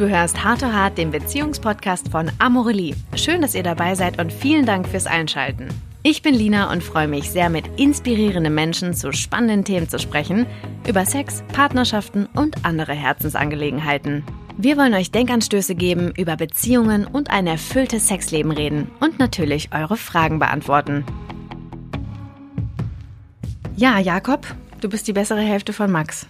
Du hörst Hart to Hart, den Beziehungspodcast von Amorelie. Schön, dass ihr dabei seid und vielen Dank fürs Einschalten. Ich bin Lina und freue mich sehr, mit inspirierenden Menschen zu spannenden Themen zu sprechen, über Sex, Partnerschaften und andere Herzensangelegenheiten. Wir wollen euch Denkanstöße geben, über Beziehungen und ein erfülltes Sexleben reden und natürlich eure Fragen beantworten. Ja, Jakob, du bist die bessere Hälfte von Max.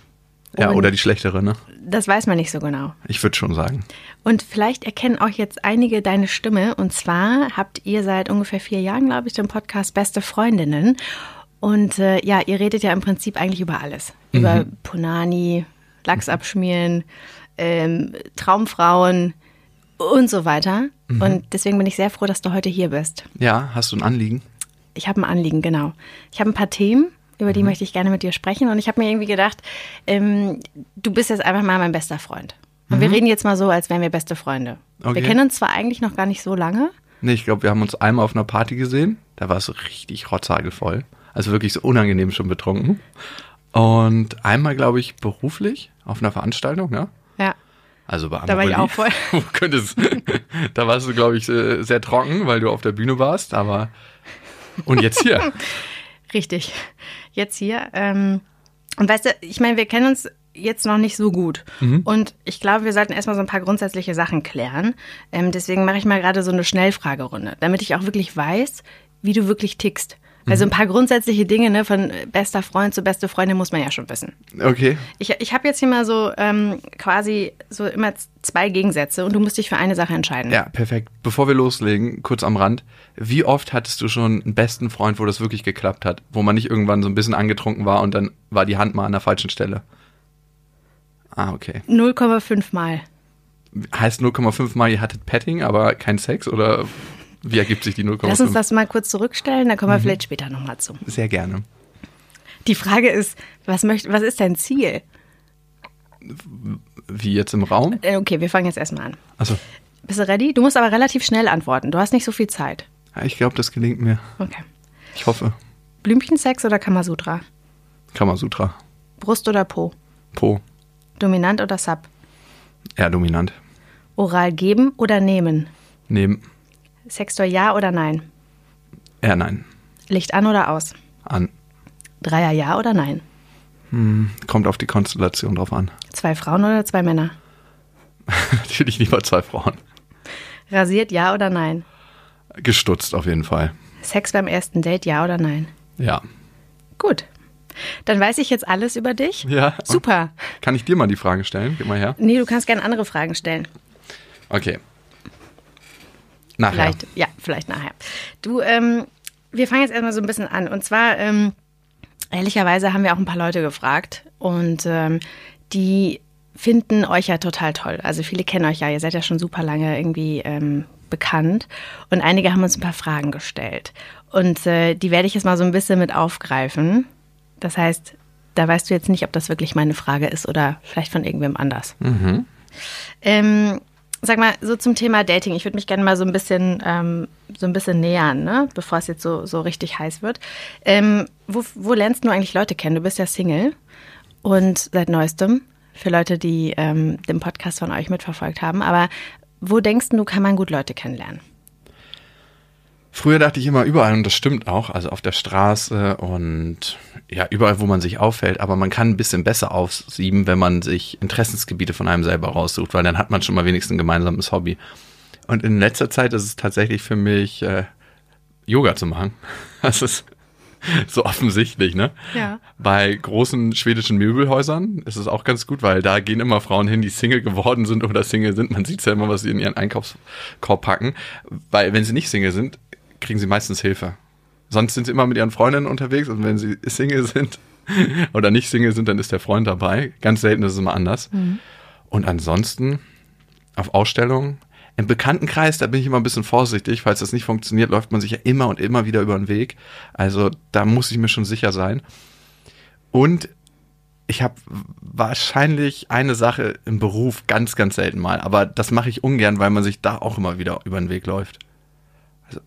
Ja, Und oder die schlechtere, ne? Das weiß man nicht so genau. Ich würde schon sagen. Und vielleicht erkennen auch jetzt einige deine Stimme. Und zwar habt ihr seit ungefähr vier Jahren, glaube ich, den Podcast Beste Freundinnen. Und äh, ja, ihr redet ja im Prinzip eigentlich über alles. Über Punani, Lachs abschmieren, ähm, Traumfrauen und so weiter. Und deswegen bin ich sehr froh, dass du heute hier bist. Ja, hast du ein Anliegen? Ich habe ein Anliegen, genau. Ich habe ein paar Themen, über die möchte ich gerne mit dir sprechen. Und ich habe mir irgendwie gedacht, ähm, du bist jetzt einfach mal mein bester Freund. Und wir reden jetzt mal so, als wären wir beste Freunde. Okay. Wir kennen uns zwar eigentlich noch gar nicht so lange. Nee, ich glaube, wir haben uns einmal auf einer Party gesehen. Da war es richtig rotzhagelvoll. Also wirklich so unangenehm schon betrunken. Und einmal, glaube ich, beruflich auf einer Veranstaltung, ne? Ja, Also bei Da war ich auch voll. Könntest, da warst du, glaube ich, äh, sehr trocken, weil du auf der Bühne warst. Aber und jetzt hier. richtig. Jetzt hier. Ähm, und weißt du, ich meine, wir kennen uns jetzt noch nicht so gut. Und ich glaube, wir sollten erstmal so ein paar grundsätzliche Sachen klären. Ähm, deswegen mache ich mal gerade so eine Schnellfragerunde, damit ich auch wirklich weiß, wie du wirklich tickst. Also ein paar grundsätzliche Dinge, ne, von bester Freund zu beste Freundin muss man ja schon wissen. Okay. Ich, ich habe jetzt hier mal so ähm, quasi so immer zwei Gegensätze und du musst dich für eine Sache entscheiden. Ja, perfekt. Bevor wir loslegen, kurz am Rand. Wie oft hattest du schon einen besten Freund, wo das wirklich geklappt hat? Wo man nicht irgendwann so ein bisschen angetrunken war und dann war die Hand mal an der falschen Stelle? Ah, okay. 0,5 Mal. Heißt 0,5 mal, ihr hattet Petting, aber kein Sex? Oder wie ergibt sich die 0,5? Lass uns das mal kurz zurückstellen, da kommen wir vielleicht später nochmal zu. Sehr gerne. Die Frage ist, was, möcht, was ist dein Ziel? Wie jetzt im Raum? Äh, Okay, wir fangen jetzt erstmal an. Also, Bist du ready? Du musst aber relativ schnell antworten. Du hast nicht so viel Zeit. ich glaube, das gelingt mir. Okay. Ich hoffe. Blümchensex oder Kamasutra? Kamasutra. Brust oder Po? Po. Dominant oder Sub? Eher dominant. Oral geben oder nehmen? Neben. Sextor ja oder nein? Eher nein. Licht an oder aus? An. Dreier ja oder nein? Kommt auf die Konstellation drauf an. Zwei Frauen oder zwei Männer? Natürlich lieber zwei Frauen. Rasiert ja oder nein? Gestutzt auf jeden Fall. Sex beim ersten Date ja oder nein? Ja. Gut. Dann weiß ich jetzt alles über dich. Ja. Super. Kann ich dir mal die Frage stellen? Gib mal her. Nee, du kannst gerne andere Fragen stellen. Okay. Nachher. Vielleicht, ja, vielleicht nachher. Du, ähm, wir fangen jetzt erstmal so ein bisschen an. Und zwar, ähm, ehrlicherweise haben wir auch ein paar Leute gefragt und ähm, die finden euch ja total toll. Also viele kennen euch ja, ihr seid ja schon super lange irgendwie ähm, bekannt und einige haben uns ein paar Fragen gestellt. Und äh, die werde ich jetzt mal so ein bisschen mit aufgreifen. Das heißt, da weißt du jetzt nicht, ob das wirklich meine Frage ist oder vielleicht von irgendwem anders. Ähm, sag mal, so zum Thema Dating. Ich würde mich gerne mal so ein bisschen, ähm, so ein bisschen nähern, ne? bevor es jetzt so, so richtig heiß wird. Ähm, wo, wo lernst du eigentlich Leute kennen? Du bist ja Single und seit neuestem, für Leute, die ähm, den Podcast von euch mitverfolgt haben. Aber wo denkst du, kann man gut Leute kennenlernen? Früher dachte ich immer überall, und das stimmt auch, also auf der Straße und ja, überall, wo man sich auffällt, aber man kann ein bisschen besser aussieben, wenn man sich Interessensgebiete von einem selber raussucht, weil dann hat man schon mal wenigstens ein gemeinsames Hobby. Und in letzter Zeit ist es tatsächlich für mich, äh, Yoga zu machen. Das ist so offensichtlich, ne? Ja. Bei großen schwedischen Möbelhäusern ist es auch ganz gut, weil da gehen immer Frauen hin, die Single geworden sind oder Single sind. Man sieht ja immer, was sie in ihren Einkaufskorb packen. Weil wenn sie nicht Single sind, kriegen sie meistens Hilfe. Sonst sind sie immer mit ihren Freundinnen unterwegs und wenn sie Single sind oder nicht Single sind, dann ist der Freund dabei. Ganz selten ist es immer anders. Und ansonsten auf Ausstellungen. Im Bekanntenkreis, da bin ich immer ein bisschen vorsichtig. Falls das nicht funktioniert, läuft man sich ja immer und immer wieder über den Weg. Also da muss ich mir schon sicher sein. Und ich habe wahrscheinlich eine Sache im Beruf ganz, ganz selten mal. Aber das mache ich ungern, weil man sich da auch immer wieder über den Weg läuft.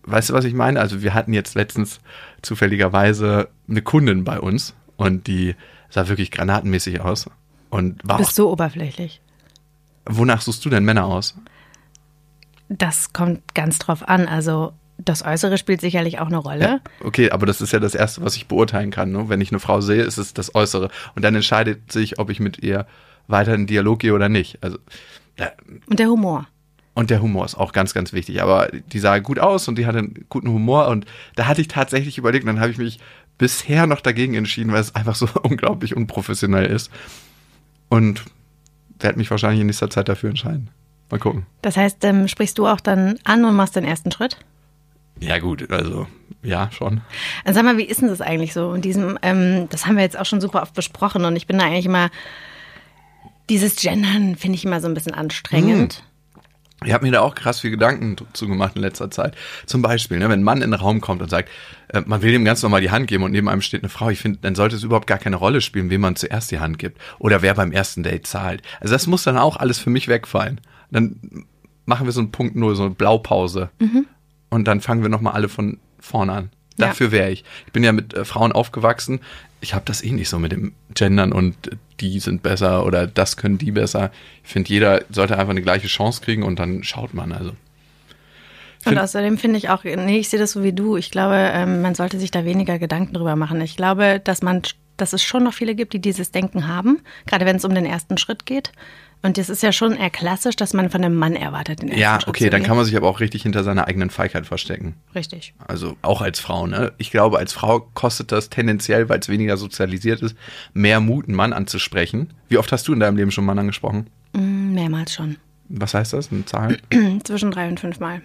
Weißt du, was ich meine? Also wir hatten jetzt letztens zufälligerweise eine Kundin bei uns und die sah wirklich granatenmäßig aus. Und war Du auch bist so oberflächlich. Wonach suchst du denn Männer aus? Das kommt ganz drauf an. Also das Äußere spielt sicherlich auch eine Rolle. Ja, okay, aber das ist ja das Erste, was ich beurteilen kann. Ne? Wenn ich eine Frau sehe, ist es das Äußere. Und dann entscheidet sich, ob ich mit ihr weiter in Dialog gehe oder nicht. Also, ja. Und der Humor. Und der Humor ist auch ganz, ganz wichtig. Aber die sah gut aus und die hatte einen guten Humor. Und da hatte ich tatsächlich überlegt, und dann habe ich mich bisher noch dagegen entschieden, weil es einfach so unglaublich unprofessionell ist. Und werde mich wahrscheinlich in nächster Zeit dafür entscheiden. Mal gucken. Das heißt, ähm, sprichst du auch dann an und machst den ersten Schritt? Ja, gut, also ja, schon. Also sag mal, wie ist denn das eigentlich so? In diesem, ähm, das haben wir jetzt auch schon super oft besprochen und ich bin da eigentlich immer, dieses Gendern finde ich immer so ein bisschen anstrengend. Hm. Ich habe mir da auch krass viel Gedanken zu gemacht in letzter Zeit. Zum Beispiel, ne, wenn ein Mann in den Raum kommt und sagt, äh, man will ihm ganz normal die Hand geben und neben einem steht eine Frau, ich finde, dann sollte es überhaupt gar keine Rolle spielen, wem man zuerst die Hand gibt oder wer beim ersten Date zahlt. Also das muss dann auch alles für mich wegfallen. Dann machen wir so einen Punkt Null, so eine Blaupause. Mhm und dann fangen wir nochmal alle von vorne an. Dafür wäre ich. Ich bin ja mit äh, Frauen aufgewachsen. Ich habe das eh nicht so mit dem Gendern und äh, die sind besser oder das können die besser. Ich finde, jeder sollte einfach eine gleiche Chance kriegen und dann schaut man. Also. Und außerdem finde ich auch, nee, ich sehe das so wie du. Ich glaube, ähm, man sollte sich da weniger Gedanken drüber machen. Ich glaube, dass man, dass es schon noch viele gibt, die dieses Denken haben, gerade wenn es um den ersten Schritt geht. Und das ist ja schon eher klassisch, dass man von einem Mann erwartet. Den ja, okay, dann kann man sich aber auch richtig hinter seiner eigenen Feigheit verstecken. Richtig. Also auch als Frau, ne? Ich glaube, als Frau kostet das tendenziell, weil es weniger sozialisiert ist, mehr Mut, einen Mann anzusprechen. Wie oft hast du in deinem Leben schon einen Mann angesprochen? Mm, mehrmals schon. Was heißt das? Eine Zahl? Zwischen drei und fünf Mal.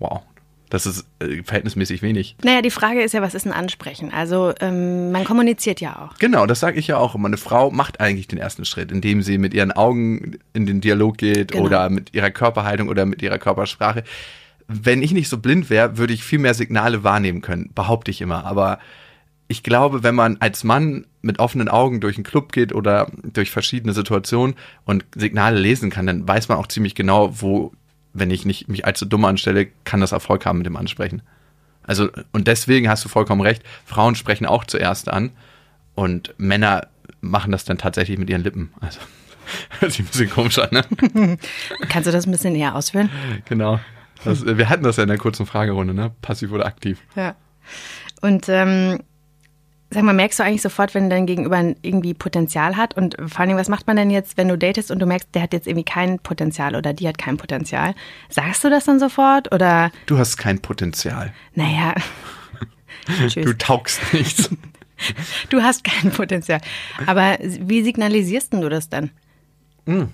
Wow, das ist äh, verhältnismäßig wenig. Naja, die Frage ist ja, was ist ein Ansprechen? Also ähm, man kommuniziert ja auch. Genau, das sage ich ja auch immer. Eine Frau macht eigentlich den ersten Schritt, indem sie mit ihren Augen in den Dialog geht genau. oder mit ihrer Körperhaltung oder mit ihrer Körpersprache. Wenn ich nicht so blind wäre, würde ich viel mehr Signale wahrnehmen können, behaupte ich immer. Aber ich glaube, wenn man als Mann mit offenen Augen durch einen Club geht oder durch verschiedene Situationen und Signale lesen kann, dann weiß man auch ziemlich genau, wo wenn ich nicht mich allzu dumm anstelle, kann das Erfolg haben mit dem Ansprechen. Also, und deswegen hast du vollkommen recht, Frauen sprechen auch zuerst an und Männer machen das dann tatsächlich mit ihren Lippen. Also, hört sich ein bisschen komisch an, ne? Kannst du das ein bisschen näher ausführen? Genau. Das, wir hatten das ja in der kurzen Fragerunde, ne? Passiv oder aktiv. Ja. Und ähm, Sag mal, merkst du eigentlich sofort, wenn dein Gegenüber irgendwie Potenzial hat? Und vor allem, was macht man denn jetzt, wenn du datest und du merkst, der hat jetzt irgendwie kein Potenzial oder die hat kein Potenzial? Sagst du das dann sofort oder? Du hast kein Potenzial. Naja. du taugst nichts. Du hast kein Potenzial. Aber wie signalisierst du das dann? Hm.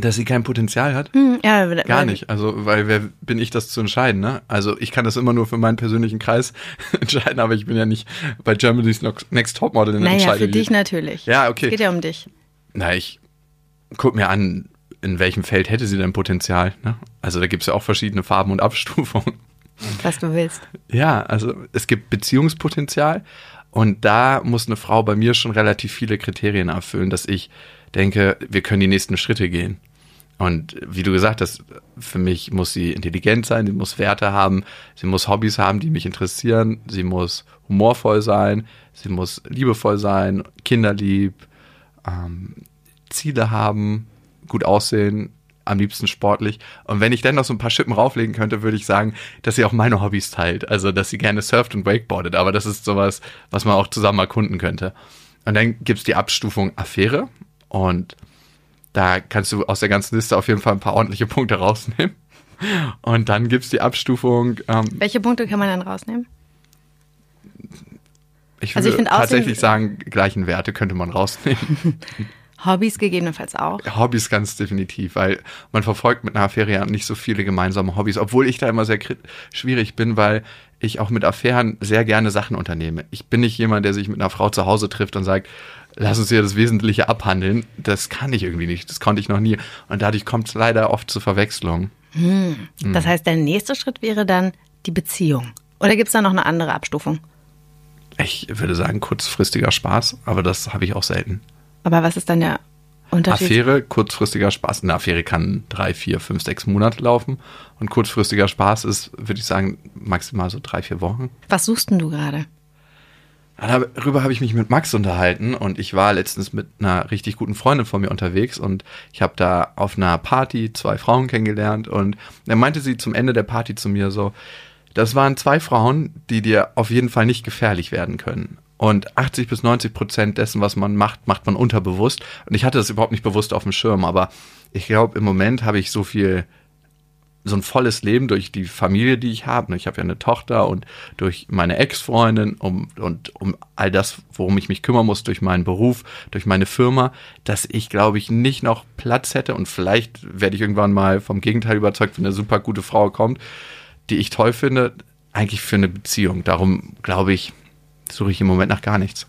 Dass sie kein Potenzial hat? Hm, ja, Gar nicht. Also, weil wer bin ich, das zu entscheiden, ne? Also, ich kann das immer nur für meinen persönlichen Kreis entscheiden, aber ich bin ja nicht bei Germany's Next Topmodel in der Naja, für dich natürlich. Ja, okay. Es geht ja um dich. Na, ich guck mir an, in welchem Feld hätte sie denn Potenzial, ne? Also, da gibt es ja auch verschiedene Farben und Abstufungen. Was du willst. Ja, also, es gibt Beziehungspotenzial und da muss eine Frau bei mir schon relativ viele Kriterien erfüllen, dass ich denke, wir können die nächsten Schritte gehen. Und wie du gesagt hast, für mich muss sie intelligent sein, sie muss Werte haben, sie muss Hobbys haben, die mich interessieren, sie muss humorvoll sein, sie muss liebevoll sein, kinderlieb, ähm, Ziele haben, gut aussehen, am liebsten sportlich. Und wenn ich dann noch so ein paar Schippen rauflegen könnte, würde ich sagen, dass sie auch meine Hobbys teilt. Also, dass sie gerne surft und wakeboardet. Aber das ist sowas, was man auch zusammen erkunden könnte. Und dann gibt's die Abstufung Affäre. Und da kannst du aus der ganzen Liste auf jeden Fall ein paar ordentliche Punkte rausnehmen. Und dann gibt es die Abstufung. Ähm, Welche Punkte kann man dann rausnehmen? Ich würde also ich tatsächlich sagen, gleichen Werte könnte man rausnehmen. Hobbys gegebenenfalls auch. Hobbys ganz definitiv, weil man verfolgt mit einer Affäre ja nicht so viele gemeinsame Hobbys, obwohl ich da immer sehr schwierig bin, weil ich auch mit Affären sehr gerne Sachen unternehme. Ich bin nicht jemand, der sich mit einer Frau zu Hause trifft und sagt, lass uns hier das Wesentliche abhandeln. Das kann ich irgendwie nicht. Das konnte ich noch nie. Und dadurch kommt es leider oft zu Verwechslungen. Hm. hm. Das heißt, der nächste Schritt wäre dann die Beziehung. Oder gibt es da noch eine andere Abstufung? Ich würde sagen, kurzfristiger Spaß, aber das habe ich auch selten. Aber was ist dann der Unterschied? Affäre, kurzfristiger Spaß. Eine Affäre kann drei, vier, fünf, sechs Monate laufen. Und kurzfristiger Spaß ist, würde ich sagen, maximal so drei, vier Wochen. Was suchst denn du gerade? Darüber habe ich mich mit Max unterhalten und ich war letztens mit einer richtig guten Freundin von mir unterwegs und ich habe da auf einer Party zwei Frauen kennengelernt und dann meinte sie zum Ende der Party zu mir so, das waren zwei Frauen, die dir auf jeden Fall nicht gefährlich werden können. Und 80 bis 90 Prozent dessen, was man macht, macht man unterbewusst. Und ich hatte das überhaupt nicht bewusst auf dem Schirm, aber ich glaube, im Moment habe ich so viel so ein volles Leben durch die Familie, die ich habe. Ich habe ja eine Tochter und durch meine Ex-Freundin um, und um all das, worum ich mich kümmern muss, durch meinen Beruf, durch meine Firma, dass ich, glaube ich, nicht noch Platz hätte und vielleicht werde ich irgendwann mal vom Gegenteil überzeugt, wenn eine super gute Frau kommt, die ich toll finde, eigentlich für eine Beziehung. Darum, glaube ich, suche ich im Moment nach gar nichts.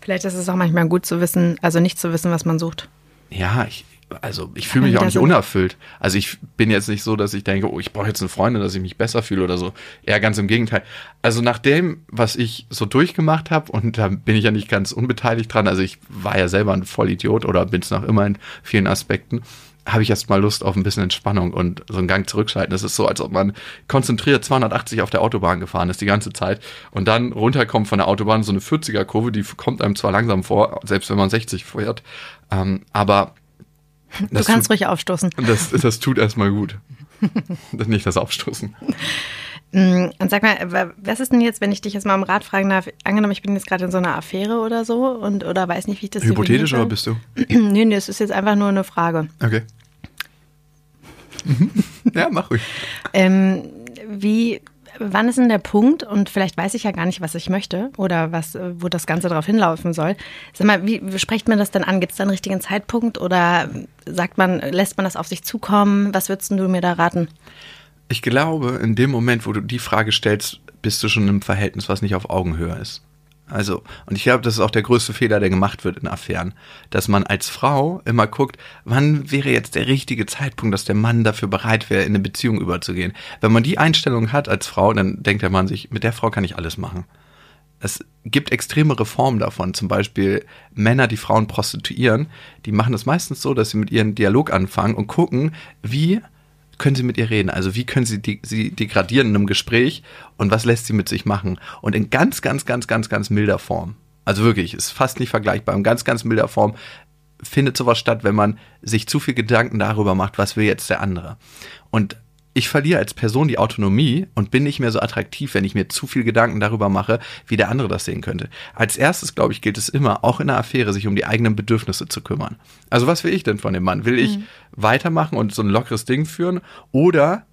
Vielleicht ist es auch manchmal gut zu wissen, also nicht zu wissen, was man sucht. Ja, ich, also ich fühle mich auch nicht unerfüllt. Also ich bin jetzt nicht so, dass ich denke, oh, ich brauche jetzt eine Freundin, dass ich mich besser fühle oder so. Eher ganz im Gegenteil. Also nach dem, was ich so durchgemacht habe, und da bin ich ja nicht ganz unbeteiligt dran, also ich war ja selber ein Vollidiot oder bin es noch immer in vielen Aspekten, habe ich erst mal Lust auf ein bisschen Entspannung und so einen Gang zurückschalten. Das ist so, als ob man konzentriert 280 auf der Autobahn gefahren ist die ganze Zeit und dann runterkommt von der Autobahn so eine 40er Kurve, die kommt einem zwar langsam vor, selbst wenn man 60 fährt, ähm, aber Du kannst tut, ruhig aufstoßen. Das, das tut erstmal gut. Nicht das Aufstoßen. Mm, und sag mal, was ist denn jetzt, wenn ich dich jetzt mal um Rat fragen darf? Angenommen, ich bin jetzt gerade in so einer Affäre oder so und oder weiß nicht, wie ich das Hypothetisch oder bist du? nee, nee, es ist jetzt einfach nur eine Frage. Okay. ja, mach ruhig. Ähm, wie wann ist denn der Punkt, und vielleicht weiß ich ja gar nicht, was ich möchte oder was, äh, wo das Ganze darauf hinlaufen soll. Sag mal, wie, wie spricht man das denn an? Gibt es da einen richtigen Zeitpunkt oder sagt man, lässt man das auf sich zukommen? Was würdest du mir da raten? Ich glaube, in dem Moment, wo du die Frage stellst, bist du schon im Verhältnis, was nicht auf Augenhöhe ist. Also, und ich glaube, das ist auch der größte Fehler, der gemacht wird in Affären, dass man als Frau immer guckt, wann wäre jetzt der richtige Zeitpunkt, dass der Mann dafür bereit wäre, in eine Beziehung überzugehen. Wenn man die Einstellung hat als Frau, dann denkt der Mann sich, mit der Frau kann ich alles machen. Es gibt extreme Reformen davon, zum Beispiel Männer, die Frauen prostituieren, die machen das meistens so, dass sie mit ihren Dialog anfangen und gucken, wie können Sie mit ihr reden? Also wie können Sie die, sie degradieren in einem Gespräch und was lässt sie mit sich machen? Und in ganz, ganz, ganz, ganz, ganz milder Form. Also wirklich, ist fast nicht vergleichbar. In ganz, ganz milder Form findet sowas statt, wenn man sich zu viel Gedanken darüber macht, was will jetzt der andere. Und ich verliere als Person die Autonomie und bin nicht mehr so attraktiv, wenn ich mir zu viel Gedanken darüber mache, wie der andere das sehen könnte. Als erstes, glaube ich, gilt es immer, auch in einer Affäre, sich um die eigenen Bedürfnisse zu kümmern. Also was will ich denn von dem Mann? Will ich mhm. weitermachen und so ein lockeres Ding führen oder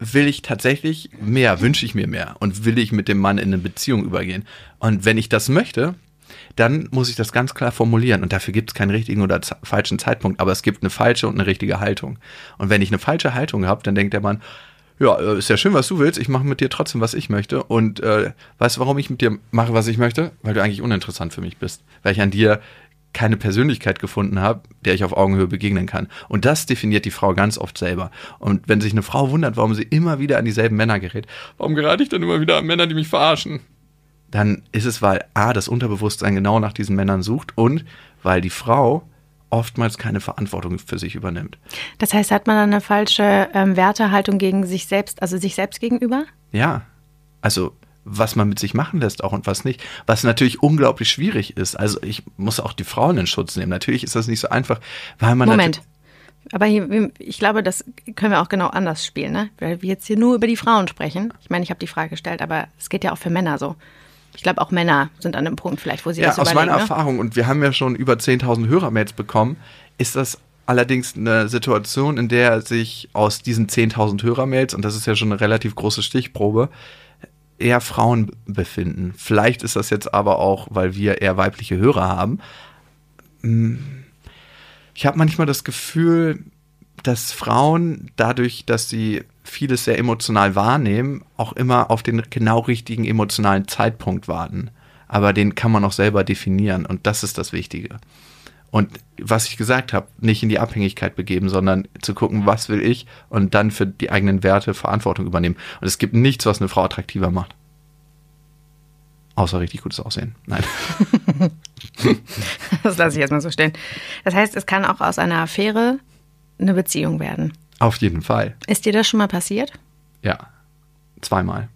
will ich tatsächlich mehr, wünsche ich mir mehr und will ich mit dem Mann in eine Beziehung übergehen? Und wenn ich das möchte, dann muss ich das ganz klar formulieren. Und dafür gibt es keinen richtigen oder falschen Zeitpunkt, aber es gibt eine falsche und eine richtige Haltung. Und wenn ich eine falsche Haltung habe, dann denkt der Mann, ja, äh, ist ja schön, was du willst, ich mache mit dir trotzdem, was ich möchte. Und äh, weißt du, warum ich mit dir mache, was ich möchte? Weil du eigentlich uninteressant für mich bist. Weil ich an dir keine Persönlichkeit gefunden habe, der ich auf Augenhöhe begegnen kann. Und das definiert die Frau ganz oft selber. Und wenn sich eine Frau wundert, warum sie immer wieder an dieselben Männer gerät, warum gerate ich dann immer wieder an Männer, die mich verarschen? Dann ist es, weil A, das Unterbewusstsein genau nach diesen Männern sucht und weil die Frau oftmals keine Verantwortung für sich übernimmt. Das heißt, hat man dann eine falsche ähm, Wertehaltung gegen sich selbst, also sich selbst gegenüber? Ja, also was man mit sich machen lässt auch und was nicht, was natürlich unglaublich schwierig ist. Also ich muss auch die Frauen in Schutz nehmen. Natürlich ist das nicht so einfach, weil man Moment. Aber hier, ich glaube, das können wir auch genau anders spielen, ne? Weil wir jetzt hier nur über die Frauen sprechen. Ich meine, ich habe die Frage gestellt, aber es geht ja auch für Männer so. Ich glaube, auch Männer sind an einem Punkt vielleicht, wo sie ja, das überlegen. Aus meiner ne? Erfahrung, und wir haben ja schon über 10.000 Hörermails bekommen, ist das allerdings eine Situation, in der sich aus diesen 10.000 Hörermails, und das ist ja schon eine relativ große Stichprobe, eher Frauen befinden. Vielleicht ist das jetzt aber auch, weil wir eher weibliche Hörer haben. Hm. Ich habe manchmal das Gefühl, dass Frauen dadurch, dass sie vieles sehr emotional wahrnehmen, auch immer auf den genau richtigen emotionalen Zeitpunkt warten. Aber den kann man auch selber definieren und das ist das Wichtige. Und was ich gesagt habe, nicht in die Abhängigkeit begeben, sondern zu gucken, was will ich und dann für die eigenen Werte Verantwortung übernehmen. Und es gibt nichts, was eine Frau attraktiver macht. Außer richtig gutes Aussehen. Nein. das lasse ich erstmal so stehen. Das heißt, es kann auch aus einer Affäre eine Beziehung werden. Auf jeden Fall. Ist dir das schon mal passiert? Ja, zweimal.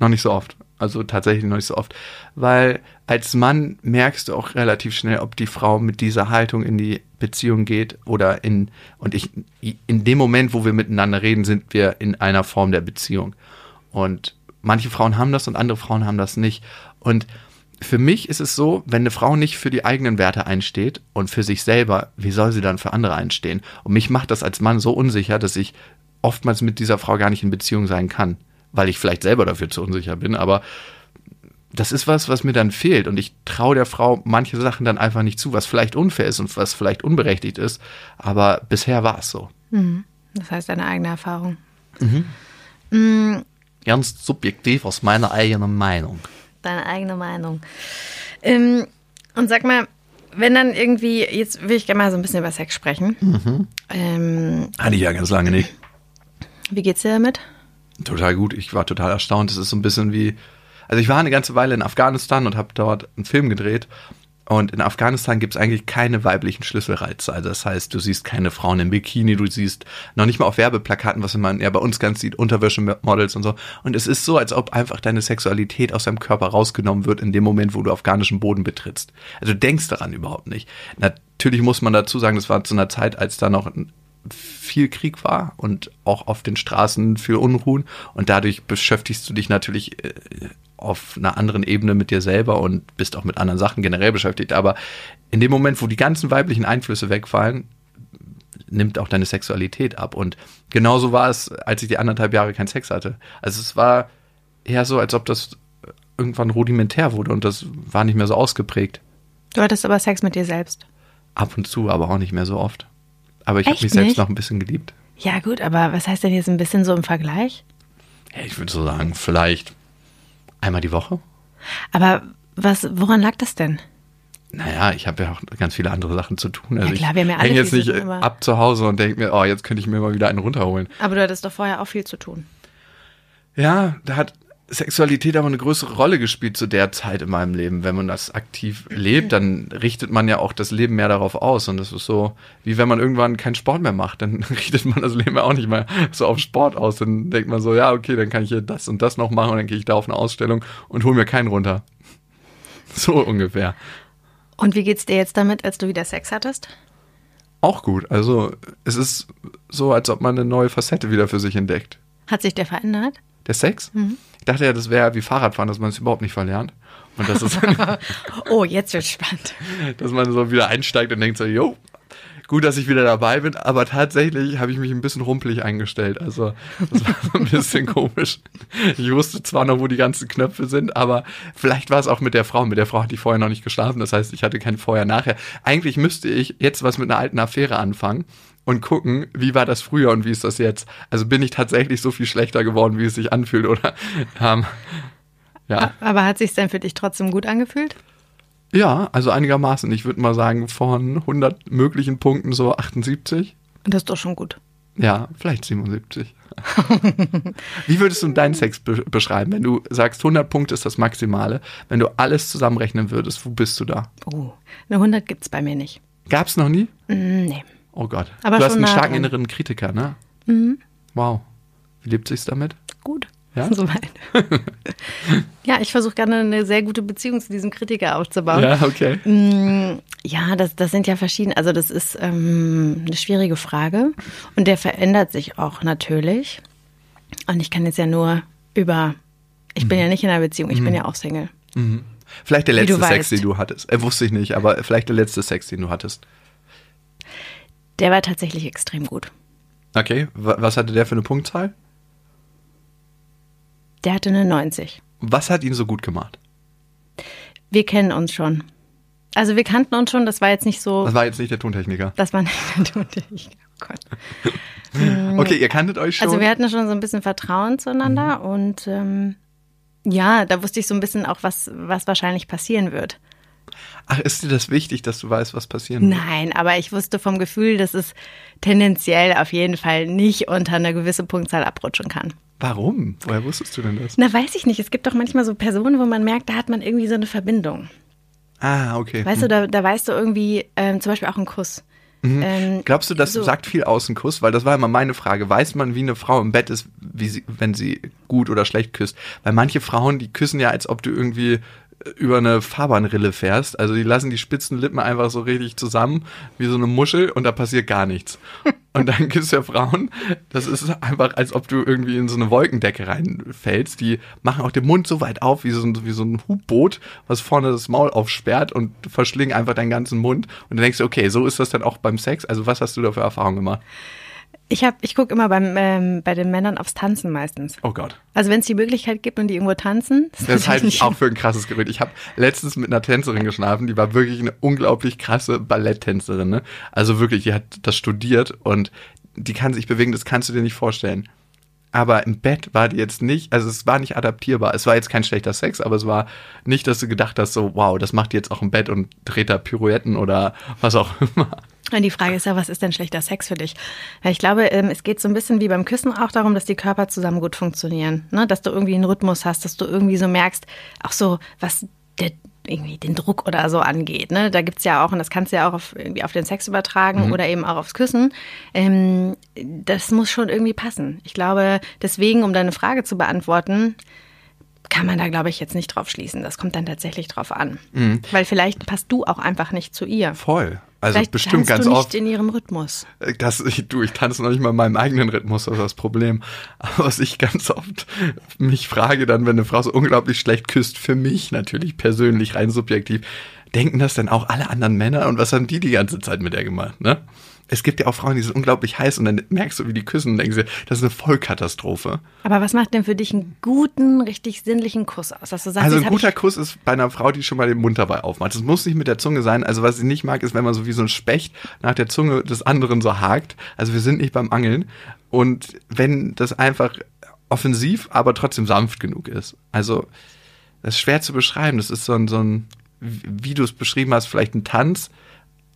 Noch nicht so oft, Also tatsächlich noch nicht so oft. Weil als Mann merkst du auch relativ schnell, ob die Frau mit dieser Haltung in die Beziehung geht oder in, und ich, in dem Moment, wo wir miteinander reden, sind wir in einer Form der Beziehung. Und manche Frauen haben das und andere Frauen haben das nicht. Und für mich ist es so, wenn eine Frau nicht für die eigenen Werte einsteht und für sich selber, wie soll sie dann für andere einstehen? Und mich macht das als Mann so unsicher, dass ich oftmals mit dieser Frau gar nicht in Beziehung sein kann, weil ich vielleicht selber dafür zu unsicher bin, aber das ist was, was mir dann fehlt und ich traue der Frau manche Sachen dann einfach nicht zu, was vielleicht unfair ist und was vielleicht unberechtigt ist, aber bisher war es so. Mhm. Das heißt deine eigene Erfahrung. Mhm. Mhm. Ganz subjektiv aus meiner eigenen Meinung deine eigene Meinung. Ähm, und sag mal, wenn dann irgendwie, jetzt will ich gerne mal so ein bisschen über Sex sprechen. Mhm. Ähm, Hatte ich ja ganz lange nicht. Wie geht's dir damit? Total gut. Ich war total erstaunt. Es ist so ein bisschen wie, also ich war eine ganze Weile in Afghanistan und habe dort einen Film gedreht und in Afghanistan gibt es eigentlich keine weiblichen Schlüsselreize. Also das heißt, du siehst keine Frauen im Bikini, du siehst noch nicht mal auf Werbeplakaten, was man ja bei uns ganz sieht, Unterwäschemodels und so. Und es ist so, als ob einfach deine Sexualität aus deinem Körper rausgenommen wird in dem Moment, wo du afghanischen Boden betrittst. Also du denkst daran überhaupt nicht. Natürlich muss man dazu sagen, das war zu einer Zeit, als da noch viel Krieg war und auch auf den Straßen für Unruhen und dadurch beschäftigst du dich natürlich äh, auf einer anderen Ebene mit dir selber und bist auch mit anderen Sachen generell beschäftigt. Aber in dem Moment, wo die ganzen weiblichen Einflüsse wegfallen, nimmt auch deine Sexualität ab. Und genauso war es, als ich die anderthalb Jahre keinen Sex hatte. Also es war eher so, als ob das irgendwann rudimentär wurde und das war nicht mehr so ausgeprägt. Du hattest aber Sex mit dir selbst. Ab und zu, aber auch nicht mehr so oft. Aber ich habe mich selbst noch ein bisschen geliebt. Ja, gut, aber was heißt denn jetzt ein bisschen so im Vergleich? Ja, ich würde so sagen, vielleicht Einmal die Woche. Aber was, woran lag das denn? Naja, ich habe ja auch ganz viele andere Sachen zu tun. Also ja klar, wir haben ja alle jetzt nicht tun, ab zu Hause und denke mir, oh, jetzt könnte ich mir mal wieder einen runterholen. Aber du hattest doch vorher auch viel zu tun. Ja, da hat Sexualität aber eine größere Rolle gespielt zu der Zeit in meinem Leben. Wenn man das aktiv lebt, dann richtet man ja auch das Leben mehr darauf aus. Und das ist so, wie wenn man irgendwann keinen Sport mehr macht, dann richtet man das Leben ja auch nicht mehr so auf Sport aus. Dann denkt man so, ja, okay, dann kann ich hier das und das noch machen und dann gehe ich da auf eine Ausstellung und hole mir keinen runter. So ungefähr. Und wie geht's dir jetzt damit, als du wieder Sex hattest? Auch gut. Also es ist so, als ob man eine neue Facette wieder für sich entdeckt. Hat sich der verändert? Der Sex? Mhm. Ich dachte ja, das wäre wie Fahrradfahren, dass man es überhaupt nicht verlernt. Und das ist oh, jetzt wird spannend. Dass man so wieder einsteigt und denkt so, jo, gut, dass ich wieder dabei bin, aber tatsächlich habe ich mich ein bisschen rumpelig eingestellt. Also das war so ein bisschen komisch. Ich wusste zwar noch, wo die ganzen Knöpfe sind, aber vielleicht war es auch mit der Frau. Mit der Frau hatte ich vorher noch nicht geschlafen. Das heißt, ich hatte kein Vorher-Nachher. Eigentlich müsste ich jetzt was mit einer alten Affäre anfangen und gucken, wie war das früher und wie ist das jetzt. Also bin ich tatsächlich so viel schlechter geworden, wie es sich anfühlt oder ähm, ja. Aber hat sich denn für dich trotzdem gut angefühlt? Ja, also einigermaßen. Ich würde mal sagen, von 100 möglichen Punkten so 78. Und das ist doch schon gut. Ja, vielleicht 77. Wie würdest du deinen Sex be beschreiben, wenn du sagst, 100 Punkte ist das Maximale? Wenn du alles zusammenrechnen würdest, wo bist du da? Oh, eine 100 gibt es bei mir nicht. Gab es noch nie? Mm, nee. Oh Gott. Aber du hast einen starken dran. inneren Kritiker, ne? Mhm. Wow. Wie lebt sich's damit? Gut. Ja? Soweit. ja, ich versuche gerne eine sehr gute Beziehung zu diesem Kritiker aufzubauen. Ja, okay. Mm, ja, das, das sind ja verschiedene, also das ist ähm, eine schwierige Frage und der verändert sich auch natürlich. Und ich kann jetzt ja nur über, ich bin ja nicht in einer Beziehung, ich mhm. bin ja auch Single. Mhm. Vielleicht der letzte Sex, den du hattest. Äh, wusste ich nicht, aber vielleicht der letzte Sex, den du hattest. Der war tatsächlich extrem gut. Okay, was hatte der für eine Punktzahl? Der hatte eine 90. Was hat ihn so gut gemacht? Wir kennen uns schon. Also wir kannten uns schon, das war jetzt nicht so. Das war jetzt nicht der Tontechniker. Das war nicht der Tontechniker. Oh Gott. okay, ihr kanntet euch schon. Also wir hatten schon so ein bisschen Vertrauen zueinander mhm. und ähm, ja, da wusste ich so ein bisschen auch, was, was wahrscheinlich passieren wird. Ach, ist dir das wichtig, dass du weißt, was passieren wird? Nein, aber ich wusste vom Gefühl, dass es tendenziell auf jeden Fall nicht unter eine gewisse Punktzahl abrutschen kann. Warum? Woher wusstest du denn das? Na, weiß ich nicht. Es gibt doch manchmal so Personen, wo man merkt, da hat man irgendwie so eine Verbindung. Ah, okay. Weißt hm. du, da, da weißt du irgendwie, ähm, zum Beispiel auch einen Kuss. Mhm. Ähm, Glaubst du, das so. sagt viel aus ein Kuss? Weil das war immer meine Frage. Weiß man, wie eine Frau im Bett ist, sie, wenn sie gut oder schlecht küsst? Weil manche Frauen, die küssen ja, als ob du irgendwie über eine Fahrbahnrille fährst. Also die lassen die spitzen Lippen einfach so richtig zusammen, wie so eine Muschel und da passiert gar nichts. Und dann gibt es ja Frauen, das ist einfach, als ob du irgendwie in so eine Wolkendecke reinfällst. Die machen auch den Mund so weit auf, wie so ein, wie so ein Hubboot, was vorne das Maul aufsperrt und verschlingen einfach deinen ganzen Mund. Und dann denkst du, okay, so ist das dann auch beim Sex. Also was hast du da für Erfahrungen gemacht? Ich, ich gucke immer beim, ähm, bei den Männern aufs Tanzen meistens. Oh Gott. Also wenn es die Möglichkeit gibt und die irgendwo tanzen. Das, das halte ich auch für ein krasses Gerücht. Ich habe letztens mit einer Tänzerin geschlafen, die war wirklich eine unglaublich krasse Balletttänzerin. Ne? Also wirklich, die hat das studiert und die kann sich bewegen, das kannst du dir nicht vorstellen. Aber im Bett war die jetzt nicht, also es war nicht adaptierbar. Es war jetzt kein schlechter Sex, aber es war nicht, dass du gedacht hast, so, wow, das macht die jetzt auch im Bett und dreht da Pirouetten oder was auch immer. Und die Frage ist ja, was ist denn schlechter Sex für dich? ich glaube, ähm, es geht so ein bisschen wie beim Küssen auch darum, dass die Körper zusammen gut funktionieren. Ne? Dass du irgendwie einen Rhythmus hast, dass du irgendwie so merkst, auch so, was der, irgendwie den Druck oder so angeht. Ne? Da gibt's ja auch, und das kannst du ja auch auf, irgendwie auf den Sex übertragen mhm. oder eben auch aufs Küssen. Ähm, das muss schon irgendwie passen. Ich glaube, deswegen, um deine Frage zu beantworten, kann man da, glaube ich, jetzt nicht drauf schließen. Das kommt dann tatsächlich drauf an. Mhm. Weil vielleicht passt du auch einfach nicht zu ihr. Voll. Also vielleicht bestimmt ganz du nicht oft. in ihrem Rhythmus. Äh, das, ich, du, ich tanze noch nicht mal in meinem eigenen Rhythmus, das ist das Problem. Aber was ich ganz oft mich frage dann, wenn eine Frau so unglaublich schlecht küsst, für mich natürlich persönlich, rein subjektiv, denken das denn auch alle anderen Männer und was haben die die ganze Zeit mit der gemacht, ne? Es gibt ja auch Frauen, die sind unglaublich heiß und dann merkst du, wie die küssen und denkst dir, das ist eine Vollkatastrophe. Aber was macht denn für dich einen guten, richtig sinnlichen Kuss aus? Dass du sagst, also ein guter Kuss ist bei einer Frau, die schon mal den Mund dabei aufmacht. Das muss nicht mit der Zunge sein. Also was ich nicht mag, ist, wenn man so wie so ein Specht nach der Zunge des anderen so hakt. Also wir sind nicht beim Angeln. Und wenn das einfach offensiv, aber trotzdem sanft genug ist. Also das ist schwer zu beschreiben. Das ist so ein, so ein wie du es beschrieben hast, vielleicht ein Tanz,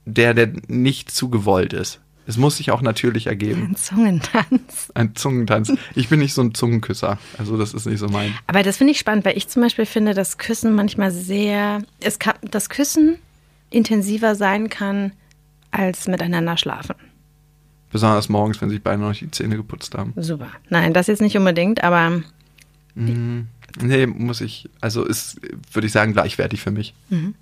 der, der nicht zu gewollt ist. Es muss sich auch natürlich ergeben. Ein Zungentanz. Ein Zungentanz. Ich bin nicht so ein Zungenküsser. Also das ist nicht so mein. Aber das finde ich spannend, weil ich zum Beispiel finde, dass Küssen manchmal sehr, es kann, das Küssen intensiver sein kann als miteinander schlafen. Besonders morgens, wenn sich beide noch die Zähne geputzt haben. Super. Nein, das jetzt nicht unbedingt, aber. Mm, nee, muss ich, also ist, würde ich sagen, gleichwertig für mich. Mhm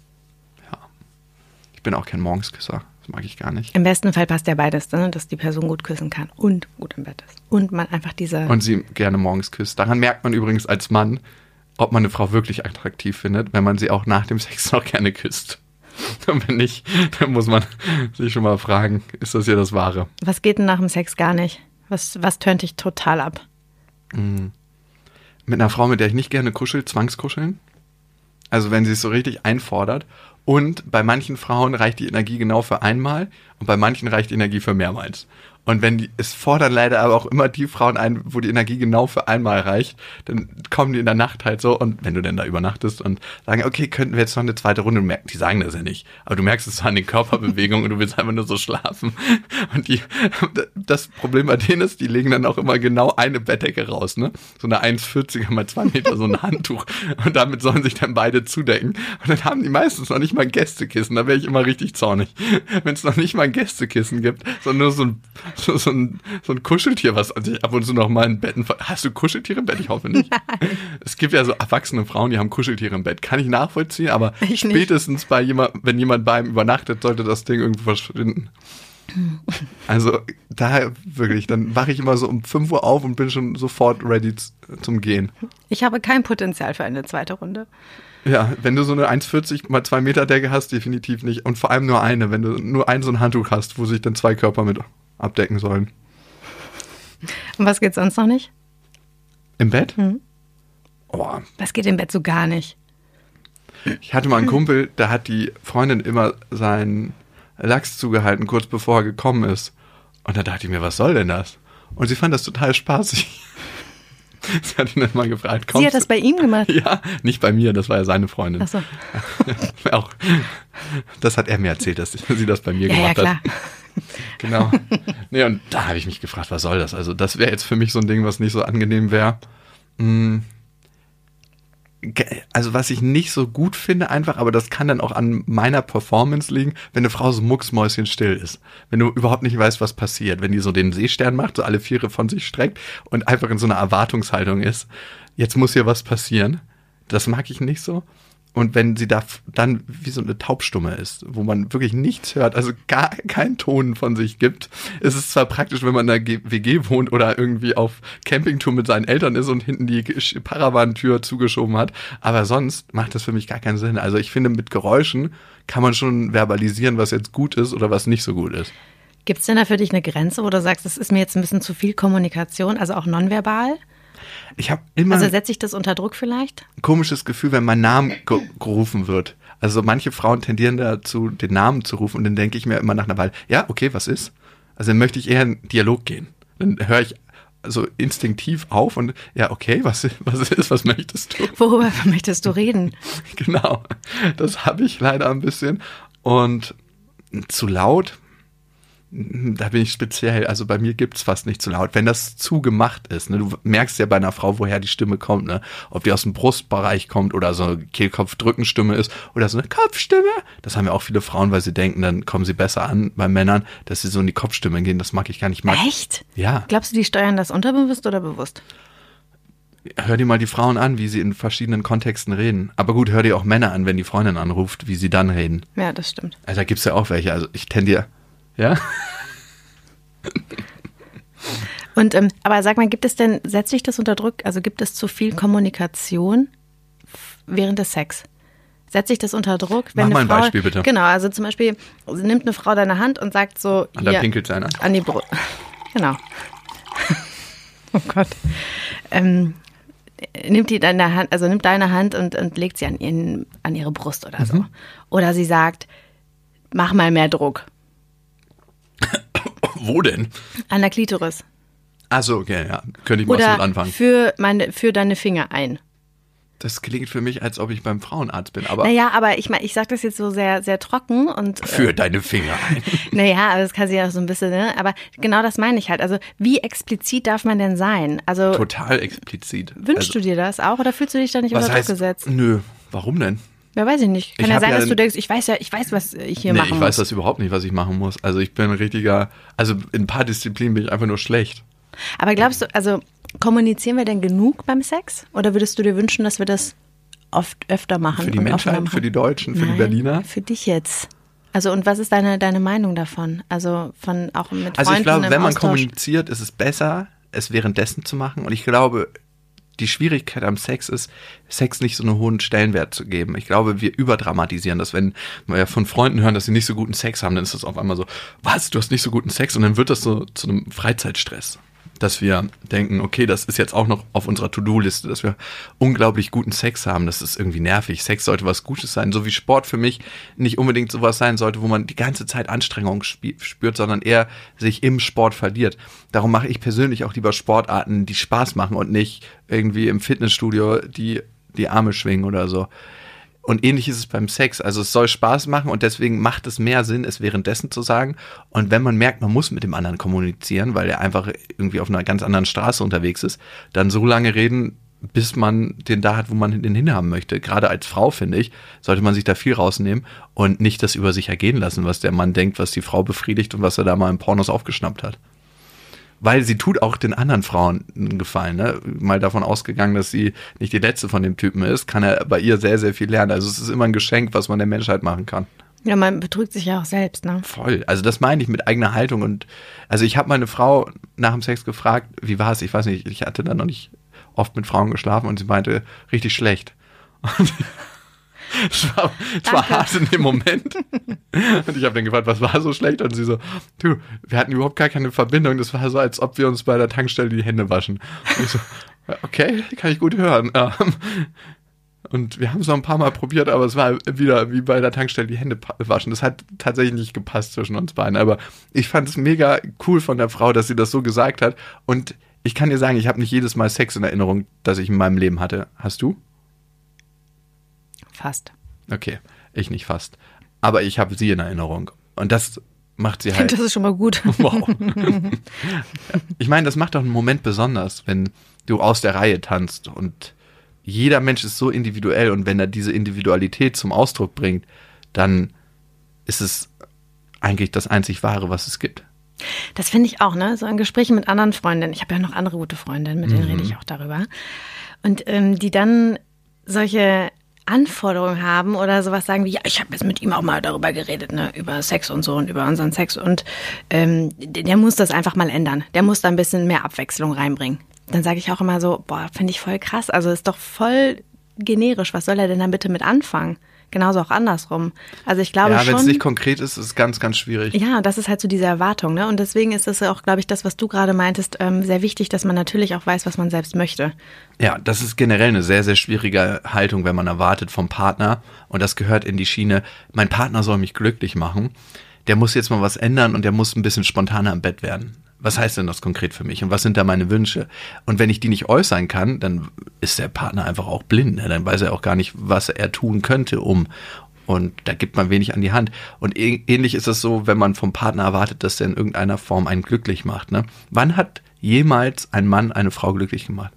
bin auch kein Morgensküsser. Das mag ich gar nicht. Im besten Fall passt ja beides, ne? dass die Person gut küssen kann und gut im Bett ist. Und man einfach diese. Und sie gerne morgens küsst. Daran merkt man übrigens als Mann, ob man eine Frau wirklich attraktiv findet, wenn man sie auch nach dem Sex noch gerne küsst. Und wenn nicht, dann muss man sich schon mal fragen, ist das hier das Wahre? Was geht denn nach dem Sex gar nicht? Was, was tönt dich total ab? Mhm. Mit einer Frau, mit der ich nicht gerne kuschel, zwangskuscheln. Also wenn sie es so richtig einfordert und bei manchen Frauen reicht die Energie genau für einmal und bei manchen reicht die Energie für mehrmals. Und wenn die, es fordern leider aber auch immer die Frauen ein, wo die Energie genau für einmal reicht, dann kommen die in der Nacht halt so und wenn du denn da übernachtest und sagen, okay, könnten wir jetzt noch eine zweite Runde merken, die sagen das ja nicht, aber du merkst es an den Körperbewegungen und du willst einfach nur so schlafen. Und die, das Problem bei denen ist, die legen dann auch immer genau eine Bettdecke raus, ne? So eine 1,40er mal 2 Meter, so ein Handtuch. Und damit sollen sich dann beide zudecken. Und dann haben die meistens noch nicht mal ein Gästekissen, da wäre ich immer richtig zornig. Wenn es noch nicht mal ein Gästekissen gibt, sondern nur so ein so, so, ein, so ein Kuscheltier, was sich ab und zu noch mal in Betten. Hast du Kuscheltiere im Bett? Ich hoffe nicht. Nein. Es gibt ja so erwachsene Frauen, die haben Kuscheltiere im Bett. Kann ich nachvollziehen, aber ich spätestens nicht. bei jemand, wenn jemand bei ihm übernachtet, sollte das Ding irgendwo verschwinden. Also da wirklich, dann wache ich immer so um 5 Uhr auf und bin schon sofort ready zum Gehen. Ich habe kein Potenzial für eine zweite Runde. Ja, wenn du so eine 1,40 mal 2 Meter Decke hast, definitiv nicht. Und vor allem nur eine, wenn du nur ein so ein Handtuch hast, wo sich dann zwei Körper mit abdecken sollen. Und was geht sonst noch nicht? Im Bett? Hm. Oh. Was geht im Bett so gar nicht? Ich hatte mal einen Kumpel, da hat die Freundin immer seinen Lachs zugehalten, kurz bevor er gekommen ist. Und da dachte ich mir, was soll denn das? Und sie fand das total spaßig. Sie hat ihn dann mal gefragt. Sie hat das bei ihm gemacht? Ja, nicht bei mir, das war ja seine Freundin. Ach so. Auch, das hat er mir erzählt, dass sie das bei mir ja, gemacht ja, klar. hat. genau. Nee, und da habe ich mich gefragt, was soll das? Also, das wäre jetzt für mich so ein Ding, was nicht so angenehm wäre. Hm. Also was ich nicht so gut finde einfach, aber das kann dann auch an meiner Performance liegen, wenn eine Frau so mucksmäuschenstill ist. Wenn du überhaupt nicht weißt, was passiert. Wenn die so den Seestern macht, so alle Viere von sich streckt und einfach in so einer Erwartungshaltung ist. Jetzt muss hier was passieren. Das mag ich nicht so. Und wenn sie da dann wie so eine Taubstumme ist, wo man wirklich nichts hört, also gar keinen Ton von sich gibt, ist es zwar praktisch, wenn man in der WG wohnt oder irgendwie auf Campingtour mit seinen Eltern ist und hinten die Paravantür zugeschoben hat, aber sonst macht das für mich gar keinen Sinn. Also ich finde, mit Geräuschen kann man schon verbalisieren, was jetzt gut ist oder was nicht so gut ist. Gibt es denn da für dich eine Grenze, wo du sagst, das ist mir jetzt ein bisschen zu viel Kommunikation, also auch nonverbal? Ich habe immer. Also setze ich das unter Druck vielleicht? Komisches Gefühl, wenn mein Name ge gerufen wird. Also manche Frauen tendieren dazu, den Namen zu rufen und dann denke ich mir immer nach einer Weile, ja, okay, was ist? Also dann möchte ich eher in Dialog gehen. Dann höre ich so instinktiv auf und ja, okay, was, was ist, was möchtest du? Worüber möchtest du reden? genau, das habe ich leider ein bisschen. Und zu laut, da bin ich speziell, also bei mir gibt's fast nicht zu laut. Wenn das zu gemacht ist, ne, du merkst ja bei einer Frau, woher die Stimme kommt, ne? Ob die aus dem Brustbereich kommt oder so eine Kehlkopfdrückenstimme ist oder so eine Kopfstimme. Das haben ja auch viele Frauen, weil sie denken, dann kommen sie besser an bei Männern, dass sie so in die Kopfstimme gehen. Das mag ich gar nicht. Mag, Echt? Ja. Glaubst du, die steuern das unterbewusst oder bewusst? Hör dir mal die Frauen an, wie sie in verschiedenen Kontexten reden. Aber gut, hör dir auch Männer an, wenn die Freundin anruft, wie sie dann reden. Ja, das stimmt. Also da gibt's ja auch welche. Also ich tendiere ja. Und ähm, aber sag mal, gibt es denn, setzt sich das unter Druck? Also gibt es zu viel Kommunikation während des Sex? Setzt sich das unter Druck? Wenn Mach mal ein Frau, Beispiel bitte. Genau, also zum Beispiel nimmt eine Frau deine Hand und sagt so. Und dann pinkelt sie einer. An die Brust. Genau. oh Gott. Ähm, nimmt die deine Hand, also nimmt deine Hand und, und legt sie an, ihren, an ihre Brust oder so. Mhm. Oder sie sagt, mach mal mehr Druck. Wo denn? An der Klitoris. Achso, okay, ja. Könnte ich mal Oder mit anfangen. Für, meine, für deine Finger ein. Das klingt für mich, als ob ich beim Frauenarzt bin. Aber naja, aber ich meine, ich sage das jetzt so sehr, sehr trocken und. Äh, für äh, deine Finger ein. naja, aber das kann sie ja so ein bisschen, ne? Aber genau das meine ich halt. Also, wie explizit darf man denn sein? Also. Total explizit. Wünschst also, du dir das auch oder fühlst du dich da nicht unter Druck gesetzt? Nö, warum denn? Ja, weiß ich nicht. Kann ich ja sein, ja dass du denkst, ich weiß ja, ich weiß, was ich hier nee, machen ich muss. Ich weiß das überhaupt nicht, was ich machen muss. Also ich bin ein richtiger, also in ein paar Disziplinen bin ich einfach nur schlecht. Aber glaubst du, also kommunizieren wir denn genug beim Sex? Oder würdest du dir wünschen, dass wir das oft öfter machen? Für die Menschheit, für die Deutschen, für Nein, die Berliner? Für dich jetzt. Also und was ist deine, deine Meinung davon? Also von auch mit Freunden Also ich glaube, wenn man Austausch? kommuniziert, ist es besser, es währenddessen zu machen. Und ich glaube, die Schwierigkeit am Sex ist, Sex nicht so einen hohen Stellenwert zu geben. Ich glaube, wir überdramatisieren das. Wenn wir von Freunden hören, dass sie nicht so guten Sex haben, dann ist das auf einmal so, was, du hast nicht so guten Sex? Und dann wird das so zu einem Freizeitstress dass wir denken, okay, das ist jetzt auch noch auf unserer To-Do-Liste, dass wir unglaublich guten Sex haben. Das ist irgendwie nervig. Sex sollte was Gutes sein, so wie Sport für mich nicht unbedingt sowas sein sollte, wo man die ganze Zeit Anstrengung spürt, sondern eher sich im Sport verliert. Darum mache ich persönlich auch lieber Sportarten, die Spaß machen und nicht irgendwie im Fitnessstudio die die Arme schwingen oder so. Und ähnlich ist es beim Sex. Also es soll Spaß machen und deswegen macht es mehr Sinn, es währenddessen zu sagen. Und wenn man merkt, man muss mit dem anderen kommunizieren, weil er einfach irgendwie auf einer ganz anderen Straße unterwegs ist, dann so lange reden, bis man den da hat, wo man den hinhaben möchte. Gerade als Frau, finde ich, sollte man sich da viel rausnehmen und nicht das über sich ergehen lassen, was der Mann denkt, was die Frau befriedigt und was er da mal im Pornos aufgeschnappt hat weil sie tut auch den anderen Frauen einen Gefallen. Ne? Mal davon ausgegangen, dass sie nicht die letzte von dem Typen ist, kann er bei ihr sehr, sehr viel lernen. Also es ist immer ein Geschenk, was man der Menschheit machen kann. Ja, man betrügt sich ja auch selbst, ne? Voll. Also das meine ich mit eigener Haltung. Und also ich habe meine Frau nach dem Sex gefragt, wie war es? Ich weiß nicht, ich hatte dann noch nicht oft mit Frauen geschlafen und sie meinte, richtig schlecht. Und es war, es war hart in dem Moment. Und ich habe dann gefragt, was war so schlecht? Und sie so, du, wir hatten überhaupt gar keine Verbindung. Das war so, als ob wir uns bei der Tankstelle die Hände waschen. Und ich so, okay, kann ich gut hören. Ähm, und wir haben es noch ein paar Mal probiert, aber es war wieder wie bei der Tankstelle die Hände waschen. Das hat tatsächlich nicht gepasst zwischen uns beiden. Aber ich fand es mega cool von der Frau, dass sie das so gesagt hat. Und ich kann dir sagen, ich habe nicht jedes Mal Sex in Erinnerung, das ich in meinem Leben hatte. Hast du? Fast. Okay, ich nicht fast. Aber ich habe sie in Erinnerung. Und das macht sie halt. Das ist schon mal gut. Wow. ich meine, das macht doch einen Moment besonders, wenn du aus der Reihe tanzt und jeder Mensch ist so individuell und wenn er diese Individualität zum Ausdruck bringt, dann ist es eigentlich das einzig Wahre, was es gibt. Das finde ich auch, ne? So in Gesprächen mit anderen Freundinnen. Ich habe ja noch andere gute Freundinnen, mit denen rede ich auch darüber. Und ähm, die dann solche Anforderungen haben oder sowas sagen wie, ja, ich habe jetzt mit ihm auch mal darüber geredet, ne, über Sex und so und über unseren Sex und ähm, der muss das einfach mal ändern. Der muss da ein bisschen mehr Abwechslung reinbringen. Dann sage ich auch immer so, boah, finde ich voll krass. Also ist doch voll generisch. Was soll er denn dann bitte mit anfangen? Genauso auch andersrum. Also ich glaube ja, schon. wenn es nicht konkret ist, ist es ganz, ganz schwierig. Ja, das ist halt so diese Erwartung, ne? Und deswegen ist es auch, glaube ich, das, was du gerade meintest, ähm, sehr wichtig, dass man natürlich auch weiß, was man selbst möchte. Ja, das ist generell eine sehr, sehr schwierige Haltung, wenn man erwartet vom Partner. Und das gehört in die Schiene, mein Partner soll mich glücklich machen. Der muss jetzt mal was ändern und der muss ein bisschen spontaner im Bett werden. Was heißt denn das konkret für mich und was sind da meine Wünsche? Und wenn ich die nicht äußern kann, dann ist der Partner einfach auch blind. Ne? Dann weiß er auch gar nicht, was er tun könnte, um. Und da gibt man wenig an die Hand. Und ähnlich ist es so, wenn man vom Partner erwartet, dass der in irgendeiner Form einen glücklich macht. Ne? Wann hat jemals ein Mann eine Frau glücklich gemacht?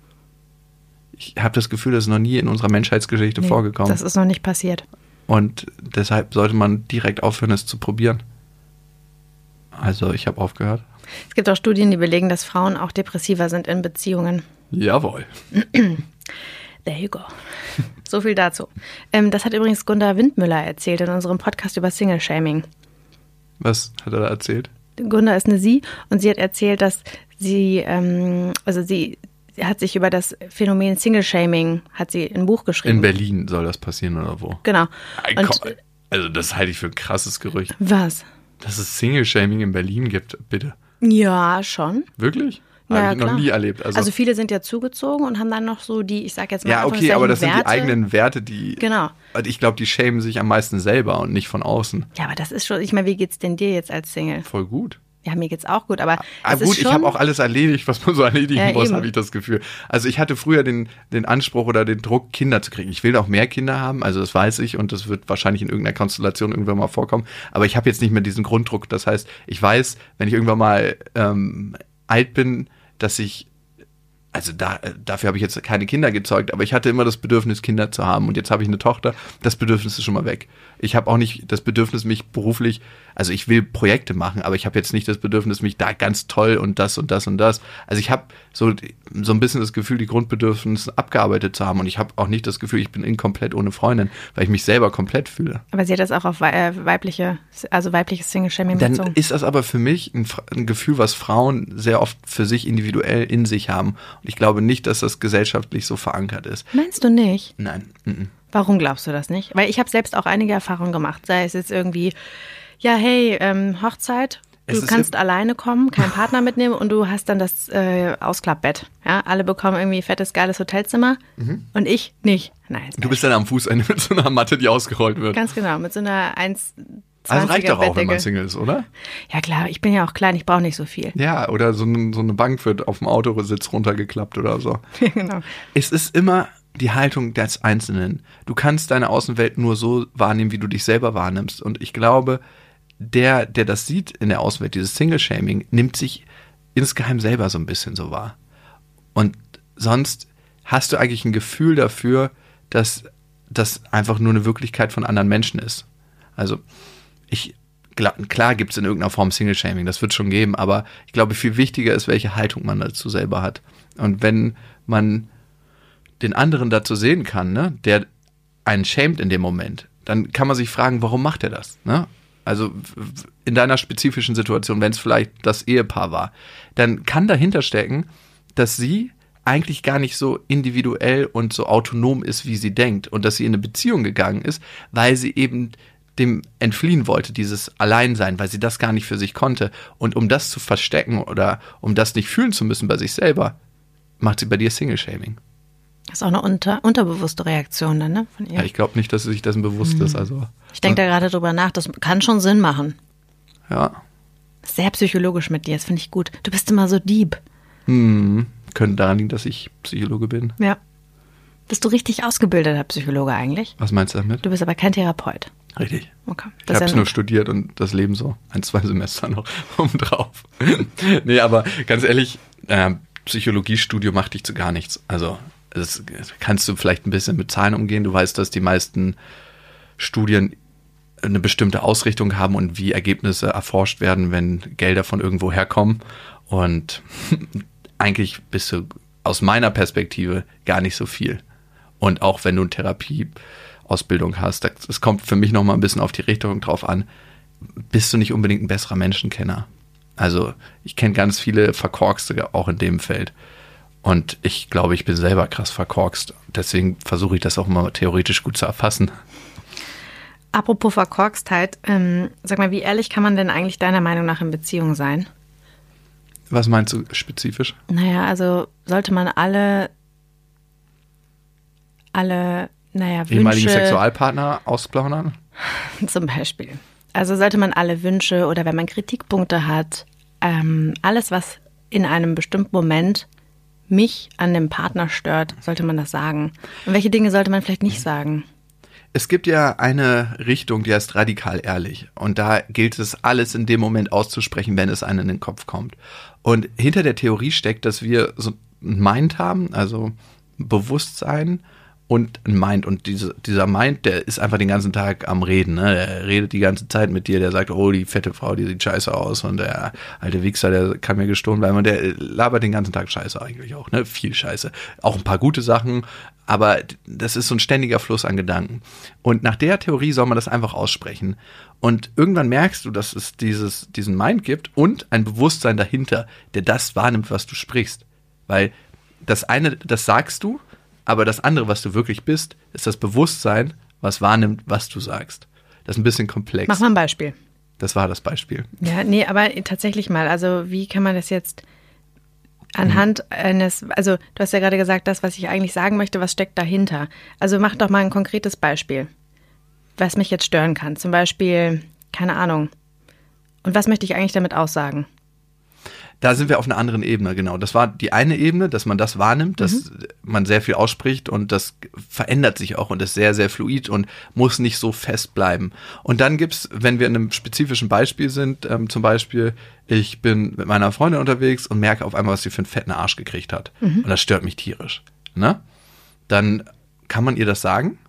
Ich habe das Gefühl, das ist noch nie in unserer Menschheitsgeschichte nee, vorgekommen. Das ist noch nicht passiert. Und deshalb sollte man direkt aufhören, es zu probieren. Also ich habe aufgehört. Es gibt auch Studien, die belegen, dass Frauen auch depressiver sind in Beziehungen. Jawohl. There you go. So viel dazu. Ähm, das hat übrigens Gunda Windmüller erzählt in unserem Podcast über Single-Shaming. Was hat er da erzählt? Gunda ist eine Sie und sie hat erzählt, dass sie, ähm, also sie, hat sich über das Phänomen Single-Shaming, hat sie ein Buch geschrieben. In Berlin soll das passieren oder wo? Genau. Und, also das halte ich für ein krasses Gerücht. Was? Dass es Single-Shaming in Berlin gibt, bitte. Ja, schon. Wirklich? Habe ich noch nie erlebt. Also, also, viele sind ja zugezogen und haben dann noch so die, ich sag jetzt mal, ja, okay, aber das Werte. sind die eigenen Werte, die. Genau. Ich glaube, die schämen sich am meisten selber und nicht von außen. Ja, aber das ist schon. Ich meine, wie geht's denn dir jetzt als Single? Voll gut. Ja, mir geht's auch gut, aber. Ah, gut, ich habe auch alles erledigt, was man so erledigen ja, muss, habe ich das Gefühl. Also ich hatte früher den, den Anspruch oder den Druck, Kinder zu kriegen. Ich will auch mehr Kinder haben, also das weiß ich und das wird wahrscheinlich in irgendeiner Konstellation irgendwann mal vorkommen. Aber ich habe jetzt nicht mehr diesen Grunddruck. Das heißt, ich weiß, wenn ich irgendwann mal ähm, alt bin, dass ich also da, dafür habe ich jetzt keine Kinder gezeugt, aber ich hatte immer das Bedürfnis, Kinder zu haben. Und jetzt habe ich eine Tochter. Das Bedürfnis ist schon mal weg. Ich habe auch nicht das Bedürfnis, mich beruflich, also ich will Projekte machen, aber ich habe jetzt nicht das Bedürfnis, mich da ganz toll und das und das und das. Also ich habe so, so ein bisschen das Gefühl, die Grundbedürfnisse abgearbeitet zu haben. Und ich habe auch nicht das Gefühl, ich bin inkomplett ohne Freundin, weil ich mich selber komplett fühle. Aber sie hat das auch auf äh, weibliche, also weibliches Single-Shaming bezogen. Dann ist das aber für mich ein, ein Gefühl, was Frauen sehr oft für sich individuell in sich haben. Ich glaube nicht, dass das gesellschaftlich so verankert ist. Meinst du nicht? Nein. -n. Warum glaubst du das nicht? Weil ich habe selbst auch einige Erfahrungen gemacht. Sei es jetzt irgendwie, ja, hey, ähm, Hochzeit, du kannst alleine kommen, keinen Partner mitnehmen und du hast dann das äh, Ausklappbett. Ja, alle bekommen irgendwie fettes, geiles Hotelzimmer mhm. und ich nicht. Nein, du bist dann am Fußende mit so einer Matte, die ausgerollt wird. Ganz genau, mit so einer 1, also reicht doch auch, wenn man Single ist, oder? Ja klar, ich bin ja auch klein, ich brauche nicht so viel. Ja, oder so, ein, so eine Bank wird auf dem Autositz runtergeklappt oder so. genau. Es ist immer die Haltung des Einzelnen. Du kannst deine Außenwelt nur so wahrnehmen, wie du dich selber wahrnimmst. Und ich glaube, der, der das sieht in der Außenwelt, dieses Single-Shaming, nimmt sich insgeheim selber so ein bisschen so wahr. Und sonst hast du eigentlich ein Gefühl dafür, dass das einfach nur eine Wirklichkeit von anderen Menschen ist. Also ich klar gibt es in irgendeiner Form Single-Shaming, das wird schon geben, aber ich glaube, viel wichtiger ist, welche Haltung man dazu selber hat. Und wenn man den anderen dazu sehen kann, ne, der einen schämt in dem Moment, dann kann man sich fragen, warum macht er das? Ne? Also in deiner spezifischen Situation, wenn es vielleicht das Ehepaar war, dann kann dahinter stecken, dass sie eigentlich gar nicht so individuell und so autonom ist, wie sie denkt und dass sie in eine Beziehung gegangen ist, weil sie eben dem entfliehen wollte, dieses Alleinsein, weil sie das gar nicht für sich konnte. Und um das zu verstecken oder um das nicht fühlen zu müssen bei sich selber, macht sie bei dir Single-Shaming. Das ist auch eine unter, unterbewusste Reaktion dann, ne? Von ihr. Ja, ich glaube nicht, dass sie sich dessen bewusst mhm. ist. Also, ich denke da gerade drüber nach, das kann schon Sinn machen. Ja. Sehr psychologisch mit dir, das finde ich gut. Du bist immer so deep. Hm, könnte daran liegen, dass ich Psychologe bin. Ja. Bist du richtig ausgebildeter Psychologe eigentlich? Was meinst du damit? Du bist aber kein Therapeut. Richtig. Okay. ich habe es nur studiert und das Leben so ein, zwei Semester noch obendrauf. nee, aber ganz ehrlich, äh, Psychologiestudio macht dich zu gar nichts. Also das kannst du vielleicht ein bisschen mit Zahlen umgehen. Du weißt, dass die meisten Studien eine bestimmte Ausrichtung haben und wie Ergebnisse erforscht werden, wenn Gelder von irgendwo herkommen. Und eigentlich bist du aus meiner Perspektive gar nicht so viel. Und auch wenn du eine Therapieausbildung hast, es kommt für mich nochmal ein bisschen auf die Richtung drauf an, bist du nicht unbedingt ein besserer Menschenkenner. Also ich kenne ganz viele Verkorkste auch in dem Feld. Und ich glaube, ich bin selber krass verkorkst. Deswegen versuche ich das auch mal theoretisch gut zu erfassen. Apropos Verkorkstheit, ähm, sag mal, wie ehrlich kann man denn eigentlich deiner Meinung nach in Beziehung sein? Was meinst du spezifisch? Naja, also sollte man alle, alle, naja, Wünsche... Ehemaligen Sexualpartner ausplaudern? Zum Beispiel. Also sollte man alle Wünsche oder wenn man Kritikpunkte hat, ähm, alles, was in einem bestimmten Moment mich an dem Partner stört, sollte man das sagen. Und welche Dinge sollte man vielleicht nicht sagen? Es gibt ja eine Richtung, die heißt radikal ehrlich. Und da gilt es, alles in dem Moment auszusprechen, wenn es einem in den Kopf kommt. Und hinter der Theorie steckt, dass wir so ein Mind haben, also Bewusstsein und ein Mind. Und diese, dieser Mind, der ist einfach den ganzen Tag am Reden. Ne? Der redet die ganze Zeit mit dir. Der sagt, oh, die fette Frau, die sieht scheiße aus. Und der alte Wichser, der kann mir gestohlen bleiben. Und der labert den ganzen Tag scheiße eigentlich auch. Ne? Viel scheiße. Auch ein paar gute Sachen. Aber das ist so ein ständiger Fluss an Gedanken. Und nach der Theorie soll man das einfach aussprechen. Und irgendwann merkst du, dass es dieses, diesen Mind gibt und ein Bewusstsein dahinter, der das wahrnimmt, was du sprichst. Weil das eine, das sagst du, aber das andere, was du wirklich bist, ist das Bewusstsein, was wahrnimmt, was du sagst. Das ist ein bisschen komplex. Mach mal ein Beispiel. Das war das Beispiel. Ja, nee, aber tatsächlich mal. Also, wie kann man das jetzt anhand mhm. eines, also du hast ja gerade gesagt, das, was ich eigentlich sagen möchte, was steckt dahinter? Also, mach doch mal ein konkretes Beispiel, was mich jetzt stören kann. Zum Beispiel, keine Ahnung. Und was möchte ich eigentlich damit aussagen? Da sind wir auf einer anderen Ebene, genau. Das war die eine Ebene, dass man das wahrnimmt, dass mhm. man sehr viel ausspricht und das verändert sich auch und ist sehr, sehr fluid und muss nicht so fest bleiben. Und dann gibt's, wenn wir in einem spezifischen Beispiel sind, ähm, zum Beispiel, ich bin mit meiner Freundin unterwegs und merke auf einmal, was sie für einen fetten Arsch gekriegt hat. Mhm. Und das stört mich tierisch. Ne? Dann kann man ihr das sagen,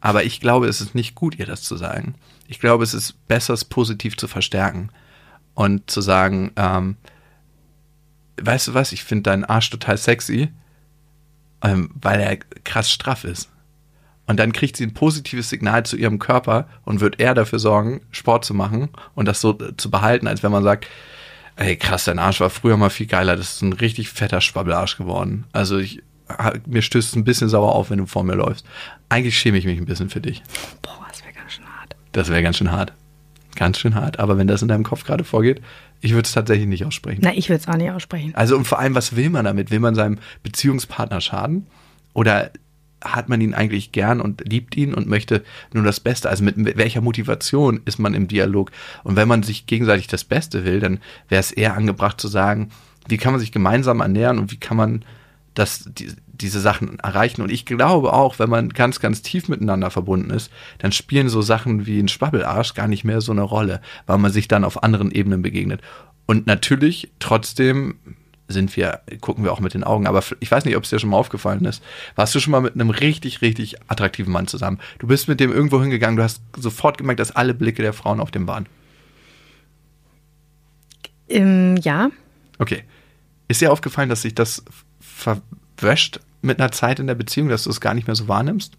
aber ich glaube, es ist nicht gut, ihr das zu sagen. Ich glaube, es ist besser, es positiv zu verstärken und zu sagen, ähm, weißt du was, ich finde deinen Arsch total sexy, ähm, weil er krass straff ist. Und dann kriegt sie ein positives Signal zu ihrem Körper und wird eher dafür sorgen, Sport zu machen und das so äh, zu behalten, als wenn man sagt, ey krass, dein Arsch war früher mal viel geiler, das ist ein richtig fetter Schwabbelarsch geworden. Also ich, mir stößt es ein bisschen sauer auf, wenn du vor mir läufst. Eigentlich schäme ich mich ein bisschen für dich. Boah, das wäre ganz schön hart. Das wäre ganz schön hart. Ganz schön hart. Aber wenn das in deinem Kopf gerade vorgeht, ich würde es tatsächlich nicht aussprechen. Na, ich würde es auch nicht aussprechen. Also und vor allem, was will man damit? Will man seinem Beziehungspartner schaden? Oder hat man ihn eigentlich gern und liebt ihn und möchte nur das Beste? Also mit, welcher Motivation ist man im Dialog? Und wenn man sich gegenseitig das Beste will, dann wäre es eher angebracht zu sagen, wie kann man sich gemeinsam ernähren und wie kann man das, die, diese Sachen erreichen. Und ich glaube auch, wenn man ganz, ganz tief miteinander verbunden ist, dann spielen so Sachen wie ein Schwabbelarsch gar nicht mehr so eine Rolle, weil man sich dann auf anderen Ebenen begegnet. Und natürlich, trotzdem sind wir, gucken wir auch mit den Augen. Aber ich weiß nicht, ob es dir schon mal aufgefallen ist. Warst du schon mal mit einem richtig, richtig attraktiven Mann zusammen? Du bist mit dem irgendwo hingegangen, du hast sofort gemerkt, dass alle Blicke der Frauen auf dem waren. Ähm, ja. Okay. Ist dir aufgefallen, dass sich das verwäscht mit einer Zeit in der Beziehung, dass du es gar nicht mehr so wahrnimmst?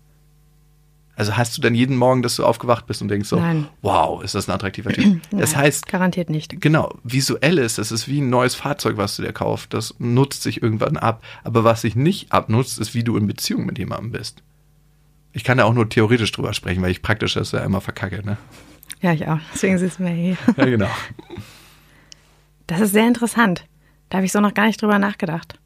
Also hast du dann jeden Morgen, dass du aufgewacht bist und denkst so, Nein. wow, ist das ein attraktiver Typ? Das Nein, heißt. Garantiert nicht. Genau, visuell ist, das ist wie ein neues Fahrzeug, was du dir kaufst. Das nutzt sich irgendwann ab. Aber was sich nicht abnutzt, ist, wie du in Beziehung mit jemandem bist. Ich kann da auch nur theoretisch drüber sprechen, weil ich praktisch das ja immer verkacke, ne? Ja, ich auch. Deswegen sitzen wir hier. Ja, genau. Das ist sehr interessant. Da habe ich so noch gar nicht drüber nachgedacht.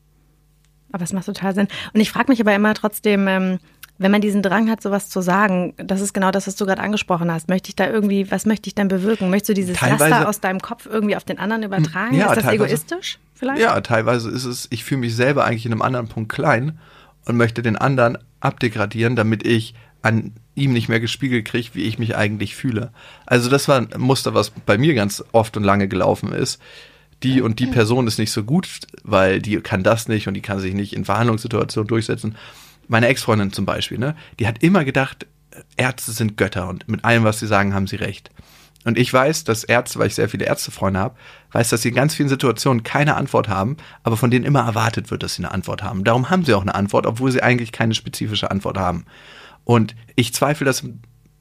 Aber es macht total Sinn. Und ich frage mich aber immer trotzdem, ähm, wenn man diesen Drang hat, sowas zu sagen, das ist genau das, was du gerade angesprochen hast. Möchte ich da irgendwie, was möchte ich denn bewirken? Möchtest du dieses teilweise, Laster aus deinem Kopf irgendwie auf den anderen übertragen? Ja, ist das egoistisch vielleicht? Ja, teilweise ist es, ich fühle mich selber eigentlich in einem anderen Punkt klein und möchte den anderen abdegradieren, damit ich an ihm nicht mehr gespiegelt kriege, wie ich mich eigentlich fühle. Also das war ein Muster, was bei mir ganz oft und lange gelaufen ist, die und die Person ist nicht so gut, weil die kann das nicht und die kann sich nicht in Verhandlungssituationen durchsetzen. Meine Ex-Freundin zum Beispiel, ne, die hat immer gedacht, Ärzte sind Götter und mit allem, was sie sagen, haben sie recht. Und ich weiß, dass Ärzte, weil ich sehr viele Ärztefreunde habe, weiß, dass sie in ganz vielen Situationen keine Antwort haben, aber von denen immer erwartet wird, dass sie eine Antwort haben. Darum haben sie auch eine Antwort, obwohl sie eigentlich keine spezifische Antwort haben. Und ich zweifle das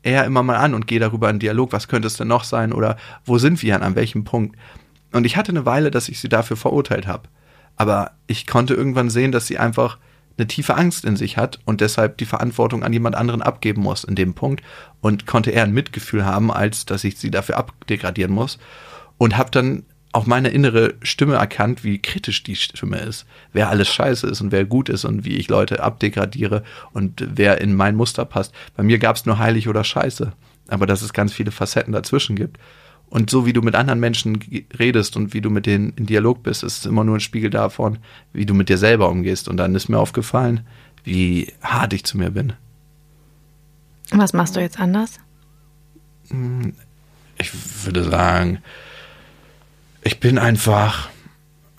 eher immer mal an und gehe darüber in Dialog, was könnte es denn noch sein oder wo sind wir an, an welchem Punkt. Und ich hatte eine Weile, dass ich sie dafür verurteilt habe. Aber ich konnte irgendwann sehen, dass sie einfach eine tiefe Angst in sich hat und deshalb die Verantwortung an jemand anderen abgeben muss in dem Punkt und konnte eher ein Mitgefühl haben, als dass ich sie dafür abdegradieren muss und habe dann auch meine innere Stimme erkannt, wie kritisch die Stimme ist, wer alles scheiße ist und wer gut ist und wie ich Leute abdegradiere und wer in mein Muster passt. Bei mir gab es nur heilig oder scheiße, aber dass es ganz viele Facetten dazwischen gibt. Und so wie du mit anderen Menschen redest und wie du mit denen in Dialog bist, ist immer nur ein Spiegel davon, wie du mit dir selber umgehst. Und dann ist mir aufgefallen, wie hart ich zu mir bin. Was machst du jetzt anders? Hm, ich würde sagen, ich bin einfach,